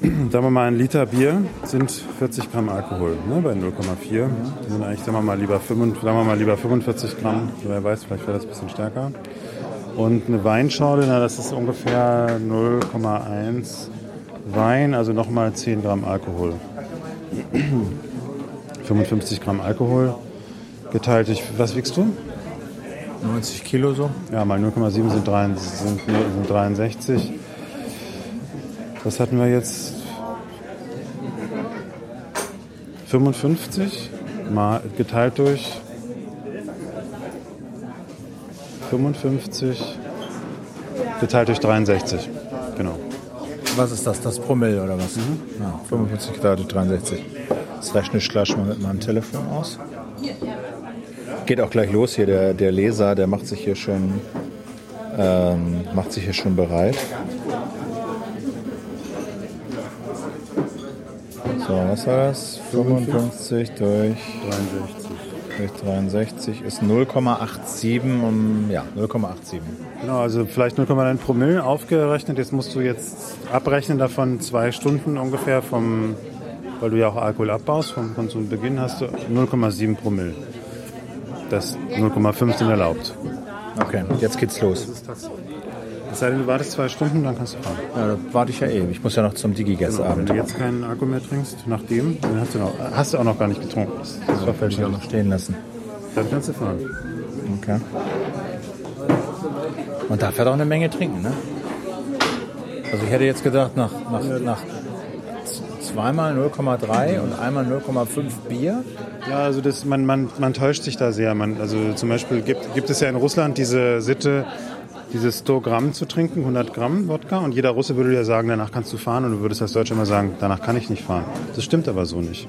[CLEARS THROAT] Sagen wir mal, ein Liter Bier sind 40 Gramm Alkohol, ne, bei 0,4. Die sind eigentlich, sagen wir mal, lieber, 5, sagen wir mal, lieber 45 Gramm, wer weiß, vielleicht wäre das ein bisschen stärker. Und eine Weinschorle, na, das ist ungefähr 0,1 Wein, also nochmal 10 Gramm Alkohol. [CLEARS THROAT] 55 Gramm Alkohol geteilt durch, was wiegst du? 90 Kilo so. Ja, mal 0,7 sind, drei- sind, sind 63. Was hatten wir jetzt? 55 mal geteilt durch 55 geteilt durch 63. Genau. Was ist das? Das Promille oder was? Ja, 55 Grad 63. Das rechne ich gleich mal mit meinem Telefon aus. Geht auch gleich los hier. Der, der Leser, der macht sich hier schon, ähm, macht sich hier schon bereit. So, was war das? 55 durch 63. durch 63 ist 0,87 um, ja, 0,87. Genau, also vielleicht 0,9 Promille aufgerechnet. Jetzt musst du jetzt abrechnen davon zwei Stunden ungefähr vom, weil du ja auch Alkohol abbaust, vom Konsumbeginn hast du 0,7 Promille. Das 0,5 sind erlaubt. Okay, jetzt geht's los. Es sei denn, du wartest zwei Stunden, dann kannst du fahren. Ja, da warte ich ja eh. Ich muss ja noch zum Wenn Digi-Guest-Abend. du jetzt keinen Alkohol mehr trinkst, nachdem, dann hast du, noch, hast du auch noch gar nicht getrunken. Das, das war Werde ich auch noch stehen lassen. Dann kannst du fahren. Okay. Man darf ja doch eine Menge trinken, ne? Also ich hätte jetzt gedacht, nach, nach, nach zweimal 0,3 und einmal 0,5 Bier. Ja, also das, man, man, man täuscht sich da sehr. Man, also zum Beispiel gibt, gibt es ja in Russland diese Sitte, dieses 100 Gramm zu trinken, 100 Gramm Wodka. Und jeder Russe würde dir sagen, danach kannst du fahren. Und du würdest als Deutscher immer sagen, danach kann ich nicht fahren. Das stimmt aber so nicht.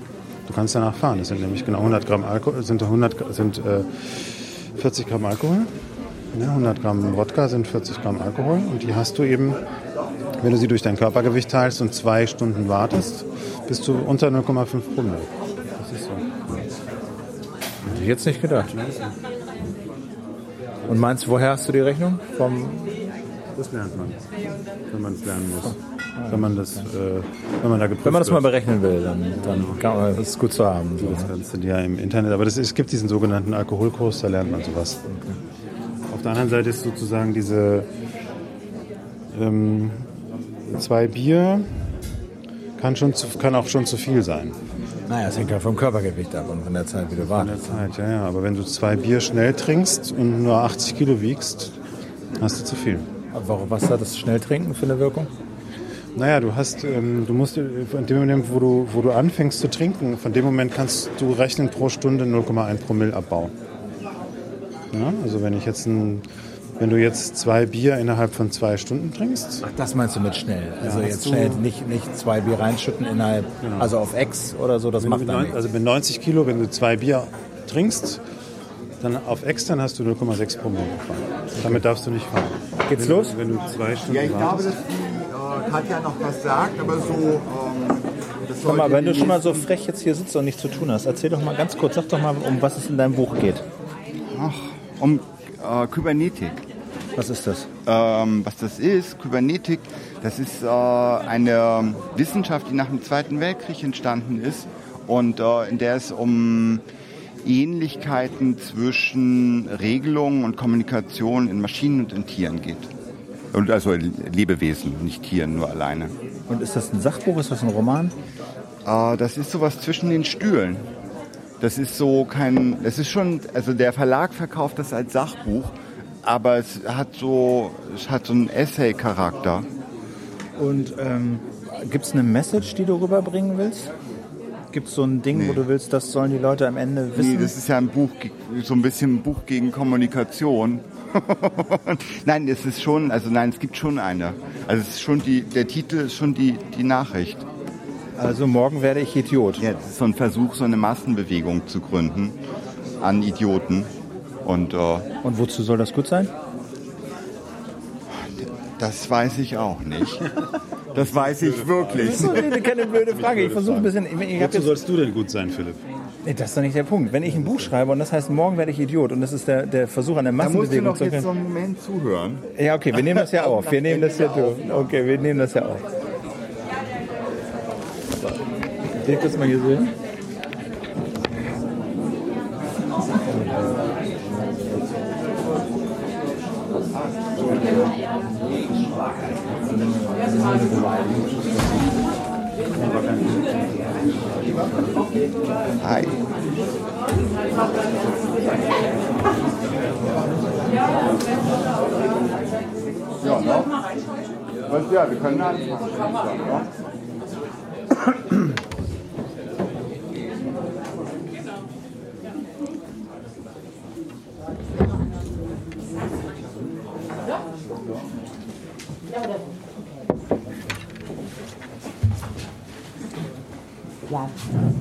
Du kannst danach fahren. Das sind nämlich genau 100 Gramm Alkohol, sind 100, Gra- sind äh, 40 Gramm Alkohol. Ja, 100 Gramm Wodka sind 40 Gramm Alkohol. Und die hast du eben, wenn du sie durch dein Körpergewicht teilst und zwei Stunden wartest, bist du unter 0,5 Promille. Das ist so. Hätte ich jetzt nicht gedacht. Und meinst du, woher hast du die Rechnung? Vom Das lernt man, wenn man es lernen muss. Wenn man das, äh, wenn man da geprüft Wenn man das mal berechnen will, dann, dann kann man, das ist gut zu haben. So. Das du dir ja im Internet, aber das, es gibt diesen sogenannten Alkoholkurs, da lernt man sowas. Auf der anderen Seite ist sozusagen diese ähm, zwei Bier kann, schon zu, kann auch schon zu viel sein. Naja, es hängt ja vom Körpergewicht ab und von der Zeit, wie du wartest. der Zeit, ja, ja. Aber wenn du zwei Bier schnell trinkst und nur 80 Kilo wiegst, hast du zu viel. Aber warum- Was hat das Schnelltrinken für eine Wirkung? Naja, du hast, ähm, du musst, äh, von dem Moment, wo du, wo du anfängst zu trinken, von dem Moment kannst du rechnen pro Stunde 0,1 Promille Abbau. Ja, also wenn ich jetzt ein, wenn du jetzt zwei Bier innerhalb von zwei Stunden trinkst, Ach, das meinst du mit schnell? Also hast jetzt schnell nicht, nicht zwei Bier reinschütten innerhalb, also auf X oder so, das wenn du macht dann nichts. also mit 90 Kilo, wenn du zwei Bier trinkst, dann auf extern hast du 0,6 Promille gefahren. Damit darfst du nicht fahren. Geht's wenn, los? Wenn du zwei Stunden Ja, ich glaube, dass die äh, Katja noch was sagt, aber so. Ähm, das Komm mal, wenn du schon mal so frech jetzt hier sitzt und nichts zu tun hast, erzähl doch mal ganz kurz, sag doch mal, um was es in deinem Buch geht. Ach, um äh, Kybernetik. Was ist das? Ähm, was das ist, Kybernetik, das ist äh, eine Wissenschaft, die nach dem Zweiten Weltkrieg entstanden ist und äh, in der es um Ähnlichkeiten zwischen Regelungen und Kommunikation in Maschinen und in Tieren geht. Und also Lebewesen, nicht Tieren, nur alleine. Und ist das ein Sachbuch, ist das ein Roman? Äh, das ist sowas zwischen den Stühlen. Das ist so kein, das ist schon, also der Verlag verkauft das als Sachbuch, aber es hat so, es hat so einen Essay-Charakter. Und ähm, gibt es eine Message, die du rüberbringen willst? Gibt es so ein Ding, wo du willst, das sollen die Leute am Ende wissen? Nee, das ist ja ein Buch, so ein bisschen ein Buch gegen Kommunikation. [LAUGHS] nein, es ist schon, also nein, es gibt schon eine. Also es ist schon die, der Titel ist schon die, die Nachricht. Also morgen werde ich Idiot. Ja, das ist so ein Versuch, so eine Massenbewegung zu gründen an Idioten. Und äh, Und wozu soll das gut sein? das weiß ich auch nicht. Das weiß ich wirklich. Das ist doch keine blöde Frage. Ich versuche ein bisschen. Ich, Wozu sollst du denn gut sein, Philipp? nee, das ist doch nicht der Punkt. Wenn ich ein Buch schreibe und das heißt, morgen werde ich Idiot und das ist der, der Versuch an der Da musst du Massenbewegung noch zu jetzt so einen Moment zuhören. Ja, okay, wir nehmen das ja [LAUGHS] auf. Wir nehmen das ja durch. Okay, wir nehmen das ja auf. Ich das mal hier sehen? Hi. Ja, ne? Was, ja, wir können anfangen. Ja.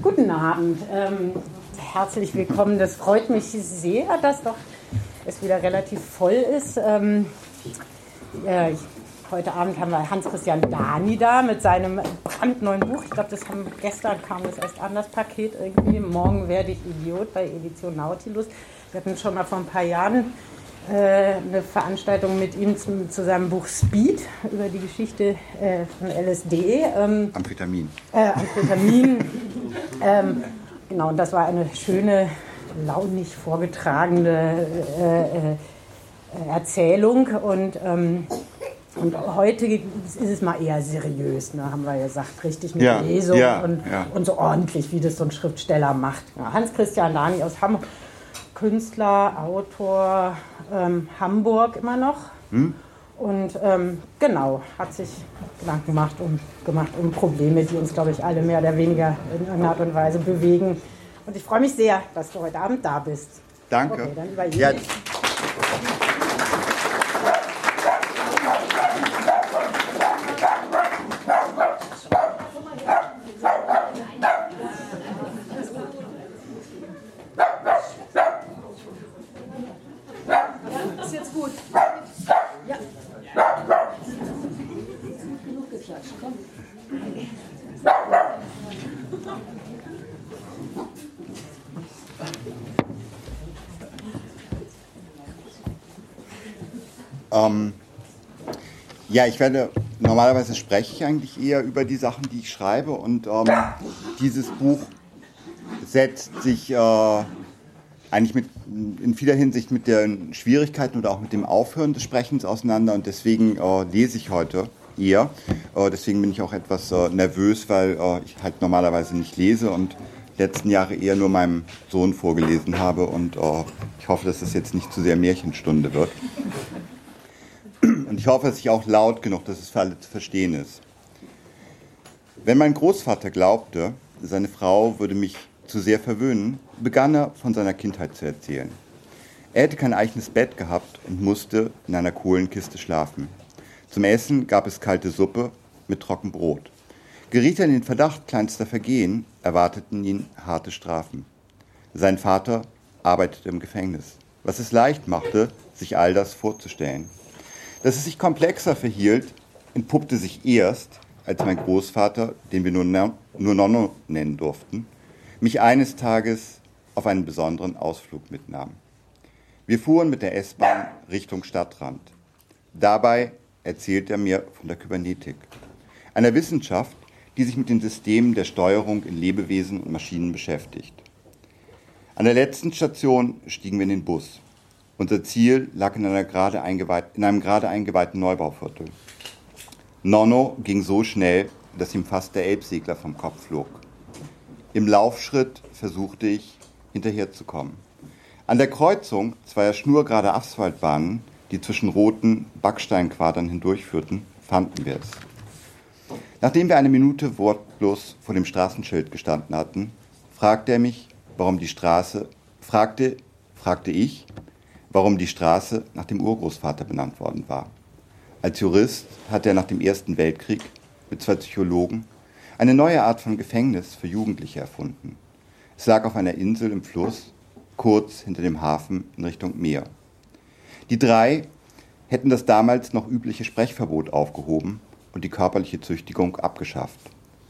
Guten Abend. Ähm, herzlich willkommen. Das freut mich sehr, dass doch es wieder relativ voll ist. Ähm, äh, ich, heute Abend haben wir Hans-Christian Dani da mit seinem brandneuen Buch. Ich glaube, das haben, gestern kam das erst an, das Paket irgendwie. Morgen werde ich Idiot bei Edition Nautilus. Wir hatten schon mal vor ein paar Jahren äh, eine Veranstaltung mit ihm zum, zu seinem Buch Speed über die Geschichte äh, von LSD. Ähm, Amphetamin. äh, Amphetamin. [LAUGHS] ähm, genau, und das war eine schöne, launig vorgetragene äh, äh, Erzählung. Und, ähm, und heute ist es mal eher seriös, ne, haben wir gesagt, richtig eine Ja, Lesung ja, und, ja. und so ordentlich, wie das so ein Schriftsteller macht. Hans-Christian Dani aus Hamburg. Künstler, Autor, ähm, Hamburg immer noch. Hm? Und ähm, genau, hat sich Gedanken gemacht um, gemacht um Probleme, die uns, glaube ich, alle mehr oder weniger in irgendeiner Art und Weise bewegen. Und ich freue mich sehr, dass du heute Abend da bist. Danke. Okay, dann über ja, ich werde, normalerweise spreche ich eigentlich eher über die Sachen, die ich schreibe und ähm, dieses Buch setzt sich äh, eigentlich mit, in vieler Hinsicht mit den Schwierigkeiten oder auch mit dem Aufhören des Sprechens auseinander und deswegen äh, lese ich heute eher. Äh, deswegen bin ich auch etwas äh, nervös, weil äh, ich halt normalerweise nicht lese und letzten Jahre eher nur meinem Sohn vorgelesen habe und äh, ich hoffe, dass das jetzt nicht zu sehr Märchenstunde wird. Ich hoffe, dass ich auch laut genug, dass es für alle zu verstehen ist. Wenn mein Großvater glaubte, seine Frau würde mich zu sehr verwöhnen, begann er von seiner Kindheit zu erzählen. Er hätte kein eigenes Bett gehabt und musste in einer Kohlenkiste schlafen. Zum Essen gab es kalte Suppe mit trockenem Brot. Geriet er in den Verdacht kleinster Vergehen, erwarteten ihn harte Strafen. Sein Vater arbeitete im Gefängnis, was es leicht machte, sich all das vorzustellen. Dass es sich komplexer verhielt, entpuppte sich erst, als mein Großvater, den wir nur, nur Nonno nennen durften, mich eines Tages auf einen besonderen Ausflug mitnahm. Wir fuhren mit der S-Bahn Richtung Stadtrand. Dabei erzählt er mir von der Kybernetik, einer Wissenschaft, die sich mit den Systemen der Steuerung in Lebewesen und Maschinen beschäftigt. An der letzten Station stiegen wir in den Bus. Unser Ziel lag in, in einem gerade eingeweihten Neubauviertel. Nonno ging so schnell, dass ihm fast der Elbsegler vom Kopf flog. Im Laufschritt versuchte ich, hinterherzukommen. An der Kreuzung zweier schnurgerade Asphaltbahnen, die zwischen roten Backsteinquadern hindurchführten, fanden wir es. Nachdem wir eine Minute wortlos vor dem Straßenschild gestanden hatten, fragte er mich, warum die Straße, fragte, fragte ich, warum die Straße nach dem Urgroßvater benannt worden war. Als Jurist hatte er nach dem Ersten Weltkrieg mit zwei Psychologen eine neue Art von Gefängnis für Jugendliche erfunden. Es lag auf einer Insel im Fluss, kurz hinter dem Hafen in Richtung Meer. Die drei hätten das damals noch übliche Sprechverbot aufgehoben und die körperliche Züchtigung abgeschafft.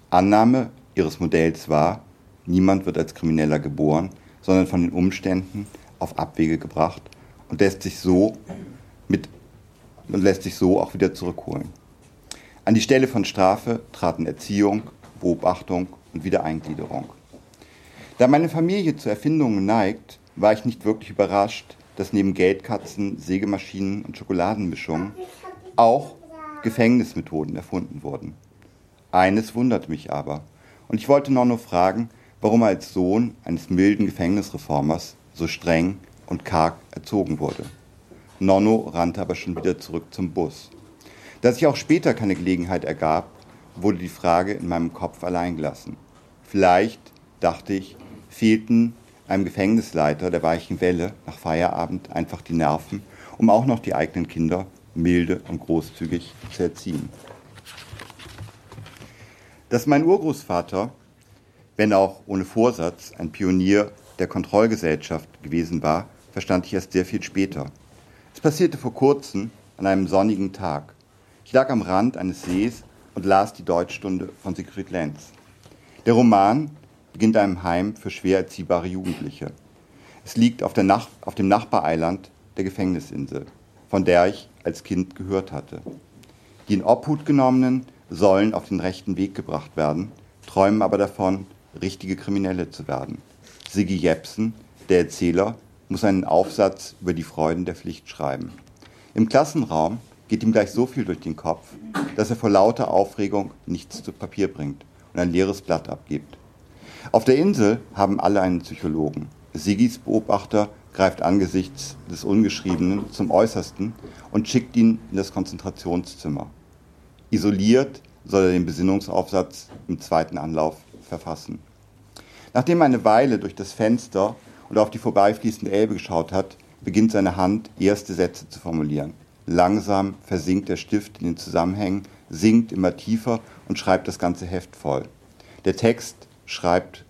Annahme ihres Modells war, niemand wird als Krimineller geboren, sondern von den Umständen auf Abwege gebracht und lässt sich so mit und lässt sich so auch wieder zurückholen. An die Stelle von Strafe traten Erziehung, Beobachtung und Wiedereingliederung. Da meine Familie zu Erfindungen neigt, war ich nicht wirklich überrascht, dass neben Geldkatzen, Sägemaschinen und Schokoladenmischungen auch Gefängnismethoden erfunden wurden. Eines wundert mich aber, und ich wollte Nonno fragen, warum er als Sohn eines milden Gefängnisreformers so streng und karg erzogen wurde. Nonno rannte aber schon wieder zurück zum Bus. Da sich auch später keine Gelegenheit ergab, wurde die Frage in meinem Kopf allein gelassen. Vielleicht, dachte ich, fehlten einem Gefängnisleiter der weichen Welle nach Feierabend einfach die Nerven, um auch noch die eigenen Kinder milde und großzügig zu erziehen. Dass mein Urgroßvater, wenn auch ohne Vorsatz, ein Pionier der Kontrollgesellschaft gewesen war, verstand ich erst sehr viel später. Es passierte vor kurzem an einem sonnigen Tag. Ich lag am Rand eines Sees und las die Deutschstunde von Siegfried Lenz. Der Roman beginnt einem Heim für schwer erziehbare Jugendliche. Es liegt auf, Nach auf dem Nachbareiland der Gefängnisinsel, von der ich als Kind gehört hatte. Die in Obhut genommenen sollen auf den rechten Weg gebracht werden, träumen aber davon, richtige Kriminelle zu werden. Siggi Jepsen, der Erzähler, muss einen Aufsatz über die Freuden der Pflicht schreiben. Im Klassenraum geht ihm gleich so viel durch den Kopf, dass er vor lauter Aufregung nichts zu Papier bringt und ein leeres Blatt abgibt. Auf der Insel haben alle einen Psychologen. Sigis Beobachter greift angesichts des Ungeschriebenen zum Äußersten und schickt ihn in das Konzentrationszimmer. Isoliert soll er den Besinnungsaufsatz im zweiten Anlauf verfassen. Nachdem eine Weile durch das Fenster und auf die vorbeifließende Elbe geschaut hat, beginnt seine Hand, erste Sätze zu formulieren. Langsam versinkt der Stift in den Zusammenhängen, sinkt immer tiefer und schreibt das ganze Heft voll. Der Text schreibt,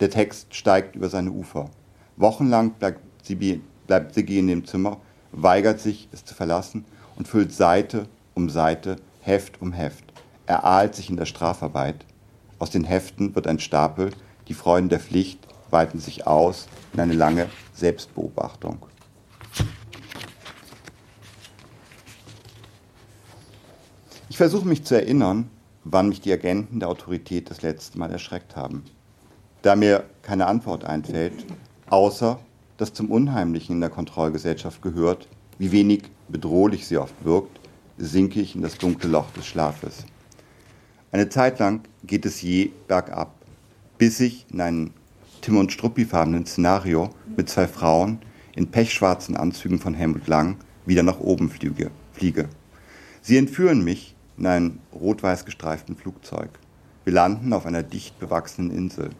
der Text steigt über seine Ufer. Wochenlang bleibt Sibi, bleibt Siggi in dem Zimmer, weigert sich, es zu verlassen und füllt Seite um Seite, Heft um Heft. Er ahlt sich in der Strafarbeit. Aus den Heften wird ein Stapel, die Freuden der Pflicht weiten sich aus in eine lange Selbstbeobachtung. Ich versuche mich zu erinnern, wann mich die Agenten der Autorität das letzte Mal erschreckt haben. Da mir keine Antwort einfällt, außer dass zum Unheimlichen in der Kontrollgesellschaft gehört, wie wenig bedrohlich sie oft wirkt, sinke ich in das dunkle Loch des Schlafes. Eine Zeit lang geht es je bergab, bis ich in einem Tim und Struppi-farbenen Szenario mit zwei Frauen in pechschwarzen Anzügen von Helmut Lang wieder nach oben fliege. fliege. Sie entführen mich in einem rot-weiß gestreiften Flugzeug. Wir landen auf einer dicht bewachsenen Insel.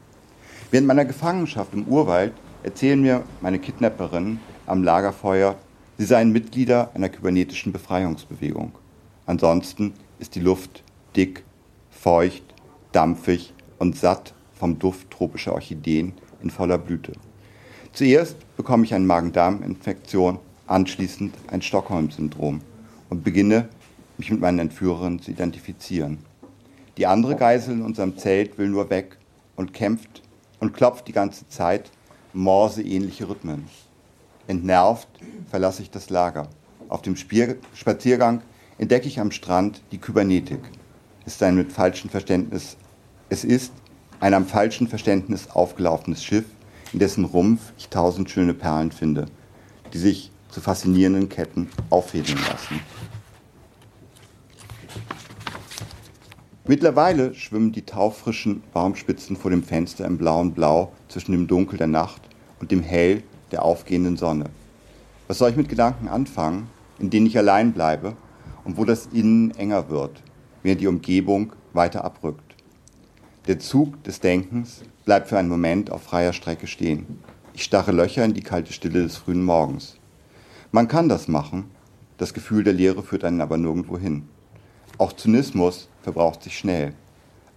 Während meiner Gefangenschaft im Urwald erzählen mir meine Kidnapperinnen am Lagerfeuer, sie seien Mitglieder einer kybernetischen Befreiungsbewegung. Ansonsten ist die Luft dick, feucht, dampfig und satt vom Duft tropischer Orchideen in voller Blüte. Zuerst bekomme ich eine Magen-Darm-Infektion, anschließend ein Stockholm-Syndrom und beginne mich mit meinen Entführern zu identifizieren. Die andere Geisel in unserem Zelt will nur weg und kämpft und klopft die ganze Zeit Morse-ähnliche Rhythmen. Entnervt verlasse ich das Lager. Auf dem Spaziergang entdecke ich am Strand die Kybernetik. Es ist ein mit falschem Verständnis, es ist ein am falschen Verständnis aufgelaufenes Schiff, in dessen Rumpf ich tausend schöne Perlen finde, die sich zu faszinierenden Ketten auffädeln lassen. Mittlerweile schwimmen die taufrischen Baumspitzen vor dem Fenster im blauen Blau zwischen dem Dunkel der Nacht und dem Hell der aufgehenden Sonne. Was soll ich mit Gedanken anfangen, in denen ich allein bleibe und wo das Innen enger wird, während die Umgebung weiter abrückt? Der Zug des Denkens bleibt für einen Moment auf freier Strecke stehen. Ich starre Löcher in die kalte Stille des frühen Morgens. Man kann das machen, das Gefühl der Leere führt einen aber nirgendwo hin. Auch Zynismus verbraucht sich schnell.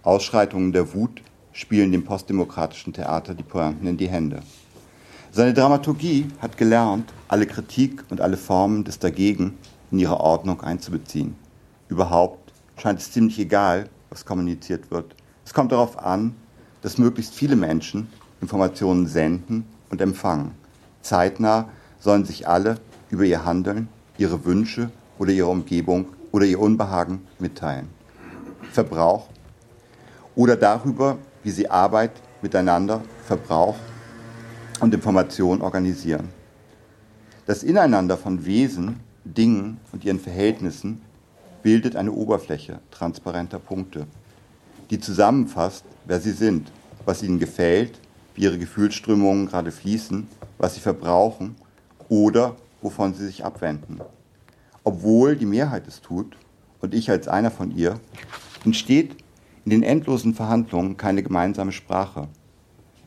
Ausschreitungen der Wut spielen dem postdemokratischen Theater die Pointen in die Hände. Seine Dramaturgie hat gelernt, alle Kritik und alle Formen des Dagegen in ihre Ordnung einzubeziehen. Überhaupt scheint es ziemlich egal, was kommuniziert wird. Es kommt darauf an, dass möglichst viele Menschen Informationen senden und empfangen. Zeitnah sollen sich alle über ihr Handeln, ihre Wünsche oder ihre Umgebung oder ihr Unbehagen mitteilen. Verbrauch oder darüber, wie sie Arbeit miteinander, Verbrauch und Information organisieren. Das Ineinander von Wesen, Dingen und ihren Verhältnissen bildet eine Oberfläche transparenter Punkte, die zusammenfasst, wer sie sind, was ihnen gefällt, wie ihre Gefühlsströmungen gerade fließen, was sie verbrauchen oder wovon sie sich abwenden. Obwohl die Mehrheit es tut und ich als einer von ihr, entsteht in den endlosen Verhandlungen keine gemeinsame Sprache.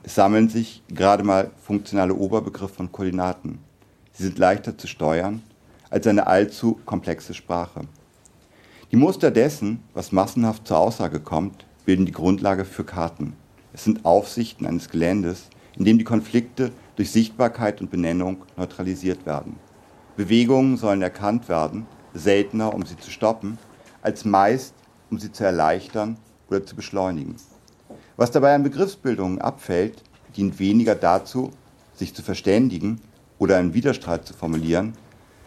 Es sammeln sich gerade mal funktionale Oberbegriffe und Koordinaten. Sie sind leichter zu steuern als eine allzu komplexe Sprache. Die Muster dessen, was massenhaft zur Aussage kommt, bilden die Grundlage für Karten. Es sind Aufsichten eines Geländes, in dem die Konflikte durch Sichtbarkeit und Benennung neutralisiert werden. Bewegungen sollen erkannt werden, seltener, um sie zu stoppen, als meist, um sie zu erleichtern oder zu beschleunigen. Was dabei an Begriffsbildungen abfällt, dient weniger dazu, sich zu verständigen oder einen Widerstreit zu formulieren,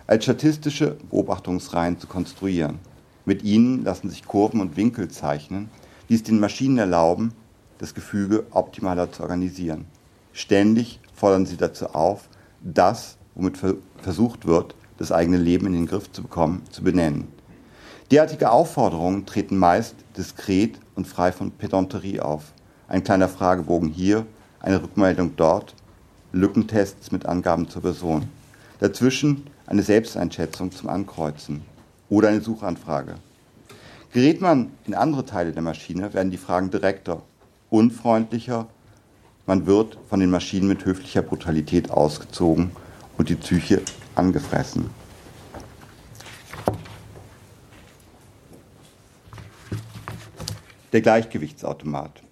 als statistische Beobachtungsreihen zu konstruieren. Mit ihnen lassen sich Kurven und Winkel zeichnen, die es den Maschinen erlauben, das Gefüge optimaler zu organisieren. Ständig fordern sie dazu auf, das, womit versucht wird, das eigene Leben in den Griff zu bekommen, zu benennen. Derartige Aufforderungen treten meist diskret und frei von Pedanterie auf. Ein kleiner Fragebogen hier, eine Rückmeldung dort, Lückentests mit Angaben zur Person. Dazwischen eine Selbsteinschätzung zum Ankreuzen oder eine Suchanfrage. Gerät man in andere Teile der Maschine, werden die Fragen direkter, unfreundlicher. Man wird von den Maschinen mit höflicher Brutalität ausgezogen und die Psyche angefressen. Der Gleichgewichtsautomat.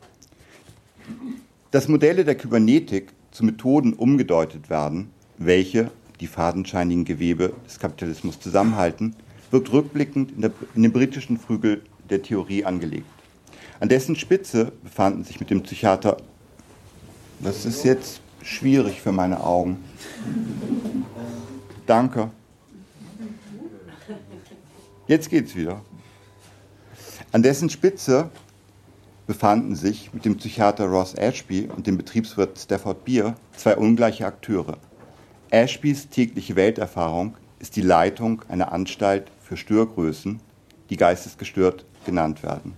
Dass Modelle der Kybernetik zu Methoden umgedeutet werden, welche die fadenscheinigen Gewebe des Kapitalismus zusammenhalten, wird rückblickend in, der, in den britischen Flügel der Theorie angelegt. An dessen Spitze befanden sich mit dem Psychiater, das ist jetzt schwierig für meine Augen. Danke. Jetzt geht's wieder. An dessen Spitze befanden sich mit dem Psychiater Ross Ashby und dem Betriebswirt Stafford Beer zwei ungleiche Akteure. Ashbys tägliche Welterfahrung ist die Leitung einer Anstalt für Störgrößen, die geistesgestört genannt werden.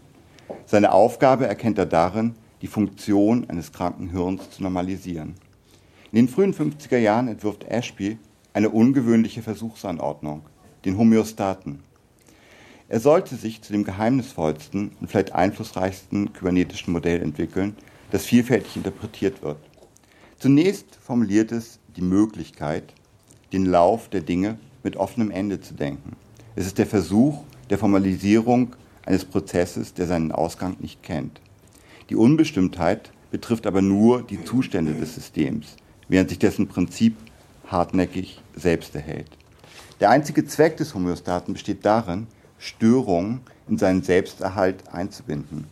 Seine Aufgabe erkennt er darin, die Funktion eines kranken Hirns zu normalisieren. In den frühen 50er Jahren entwirft Ashby eine ungewöhnliche Versuchsanordnung, den Homöostaten. Er sollte sich zu dem geheimnisvollsten und vielleicht einflussreichsten kybernetischen Modell entwickeln, das vielfältig interpretiert wird. Zunächst formuliert es die Möglichkeit, den Lauf der Dinge mit offenem Ende zu denken. Es ist der Versuch der Formalisierung eines Prozesses, der seinen Ausgang nicht kennt. Die Unbestimmtheit betrifft aber nur die Zustände des Systems, während sich dessen Prinzip hartnäckig selbst erhält. Der einzige Zweck des Homöostaten besteht darin, Störungen in seinen Selbsterhalt einzubinden.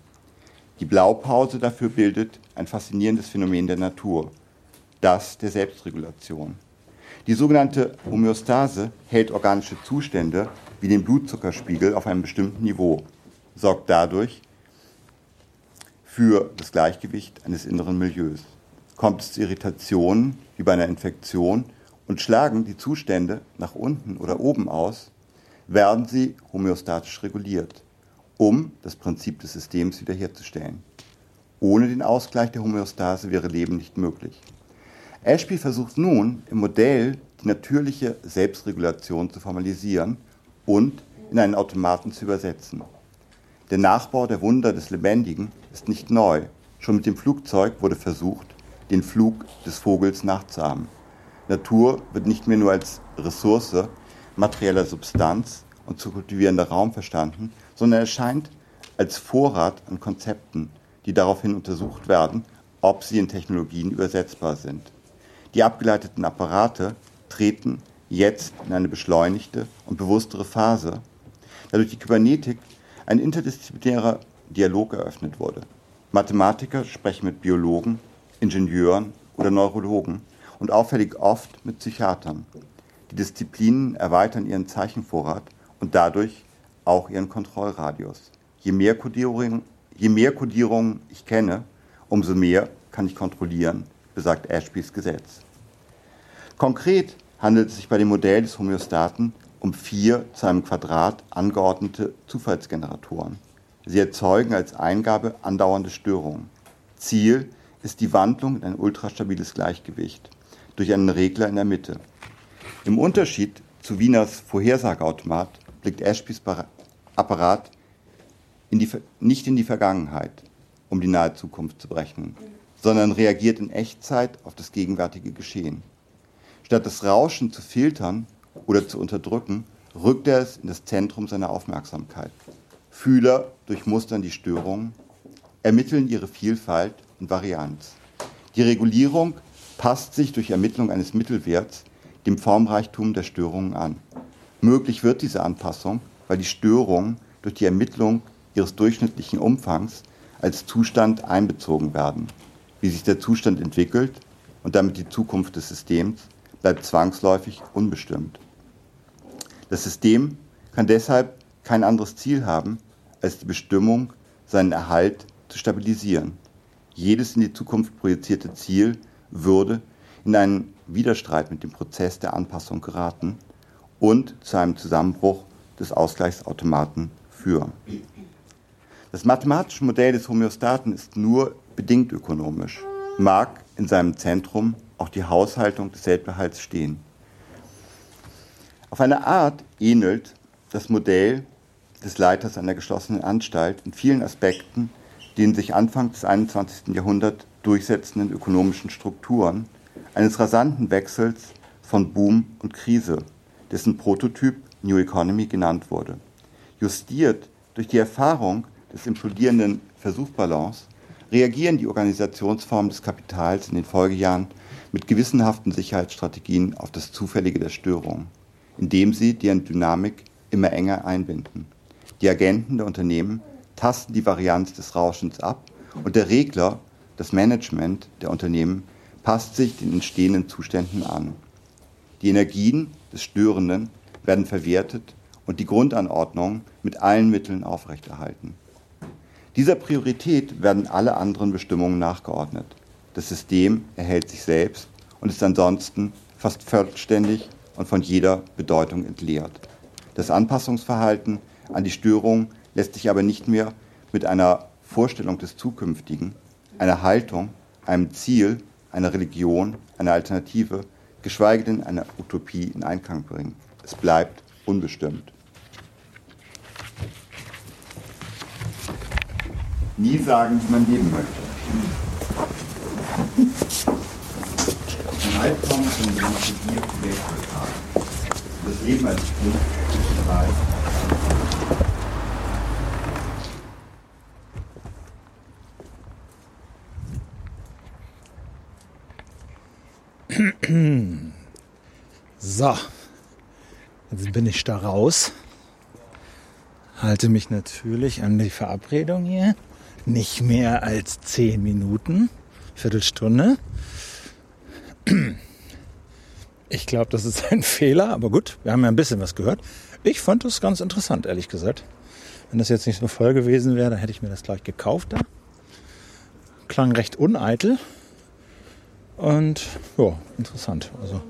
Die Blaupause dafür bildet ein faszinierendes Phänomen der Natur, das der Selbstregulation. Die sogenannte Homöostase hält organische Zustände wie den Blutzuckerspiegel auf einem bestimmten Niveau, sorgt dadurch für das Gleichgewicht eines inneren Milieus. Kommt es zu Irritationen wie bei einer Infektion und schlagen die Zustände nach unten oder oben aus, werden sie homöostatisch reguliert, um das Prinzip des Systems wiederherzustellen. Ohne den Ausgleich der Homöostase wäre Leben nicht möglich. Ashby versucht nun im Modell die natürliche Selbstregulation zu formalisieren und in einen Automaten zu übersetzen. Der Nachbau der Wunder des Lebendigen ist nicht neu. Schon mit dem Flugzeug wurde versucht, den Flug des Vogels nachzuahmen. Natur wird nicht mehr nur als Ressource materieller Substanz und zu kultivierender Raum verstanden, sondern erscheint als Vorrat an Konzepten, die daraufhin untersucht werden, ob sie in Technologien übersetzbar sind. Die abgeleiteten Apparate treten jetzt in eine beschleunigte und bewusstere Phase, da durch die Kybernetik ein interdisziplinärer Dialog eröffnet wurde. Mathematiker sprechen mit Biologen, Ingenieuren oder Neurologen und auffällig oft mit Psychiatern. Die Disziplinen erweitern ihren Zeichenvorrat und dadurch auch ihren Kontrollradius. Je mehr mehr Kodierungen ich kenne, umso mehr kann ich kontrollieren, besagt Ashbys Gesetz. Konkret handelt es sich bei dem Modell des Homöostaten um vier zu einem Quadrat angeordnete Zufallsgeneratoren. Sie erzeugen als Eingabe andauernde Störungen. Ziel ist die Wandlung in ein ultrastabiles Gleichgewicht durch einen Regler in der Mitte. Im Unterschied zu Wieners Vorhersageautomat blickt Ashbys Apparat in die, nicht in die Vergangenheit, um die nahe Zukunft zu berechnen, sondern reagiert in Echtzeit auf das gegenwärtige Geschehen. Statt das Rauschen zu filtern oder zu unterdrücken, rückt er es in das Zentrum seiner Aufmerksamkeit. Fühler durchmustern die Störungen, ermitteln ihre Vielfalt und Varianz. Die Regulierung passt sich durch Ermittlung eines Mittelwerts dem Formreichtum der Störungen an. Möglich wird diese Anpassung, weil die Störungen durch die Ermittlung ihres durchschnittlichen Umfangs als Zustand einbezogen werden. Wie sich der Zustand entwickelt und damit die Zukunft des Systems bleibt zwangsläufig unbestimmt. Das System kann deshalb kein anderes Ziel haben, als die Bestimmung, seinen Erhalt zu stabilisieren. Jedes in die Zukunft projizierte Ziel würde in einen Widerstreit mit dem Prozess der Anpassung geraten und zu einem Zusammenbruch des Ausgleichsautomaten führen. Das mathematische Modell des Homöostaten ist nur bedingt ökonomisch, mag in seinem Zentrum auch die Haushaltung des Selbstbehalts stehen. Auf eine Art ähnelt das Modell des Leiters einer geschlossenen Anstalt in vielen Aspekten den sich Anfang des 21. Jahrhunderts durchsetzenden ökonomischen Strukturen eines rasanten Wechsels von Boom und Krise, dessen Prototyp New Economy genannt wurde. Justiert durch die Erfahrung des implodierenden Versuchsballons reagieren die Organisationsformen des Kapitals in den Folgejahren mit gewissenhaften Sicherheitsstrategien auf das Zufällige der Störungen, indem sie deren Dynamik immer enger einbinden. Die Agenten der Unternehmen tasten die Varianz des Rauschens ab und der Regler, das Management der Unternehmen, passt sich den entstehenden Zuständen an. Die Energien des Störenden werden verwertet und die Grundanordnung mit allen Mitteln aufrechterhalten. Dieser Priorität werden alle anderen Bestimmungen nachgeordnet. Das System erhält sich selbst und ist ansonsten fast vollständig und von jeder Bedeutung entleert. Das Anpassungsverhalten an die Störung lässt sich aber nicht mehr mit einer Vorstellung des Zukünftigen, einer Haltung, einem Ziel, einer Religion, einer Alternative, geschweige denn einer Utopie in Einklang bringen. Es bleibt unbestimmt. Nie sagen, wie man leben möchte. Albtraum von dem Das Leben als Kind ist frei. So, jetzt bin ich da raus. Halte mich natürlich an die Verabredung hier. Nicht mehr als zehn Minuten, Viertelstunde. Ich glaube, das ist ein [LAUGHS] Fehler, aber gut, wir haben ja ein bisschen was gehört. Ich fand das ganz interessant, ehrlich gesagt. Wenn das jetzt nicht so voll gewesen wäre, dann hätte ich mir das gleich gekauft da. Klang recht uneitel. Und ja, interessant. Also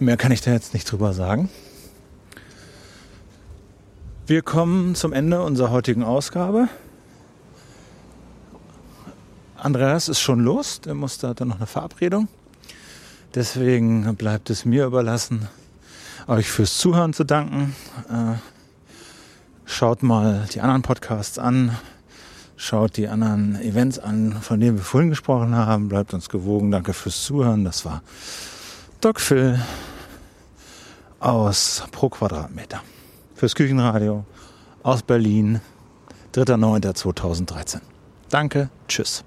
mehr kann ich da jetzt nicht drüber sagen. Wir kommen zum Ende unserer heutigen Ausgabe. Andreas ist schon los, der muss da dann noch eine Verabredung. Deswegen bleibt es mir überlassen, euch fürs Zuhören zu danken. Äh, schaut mal die anderen Podcasts an, Schaut die anderen Events an, von denen wir vorhin gesprochen haben. Bleibt uns gewogen. Danke fürs Zuhören. Das war Doc Phil aus Pro Quadratmeter. Fürs Küchenradio aus Berlin. 3.9.2013. Danke. Tschüss.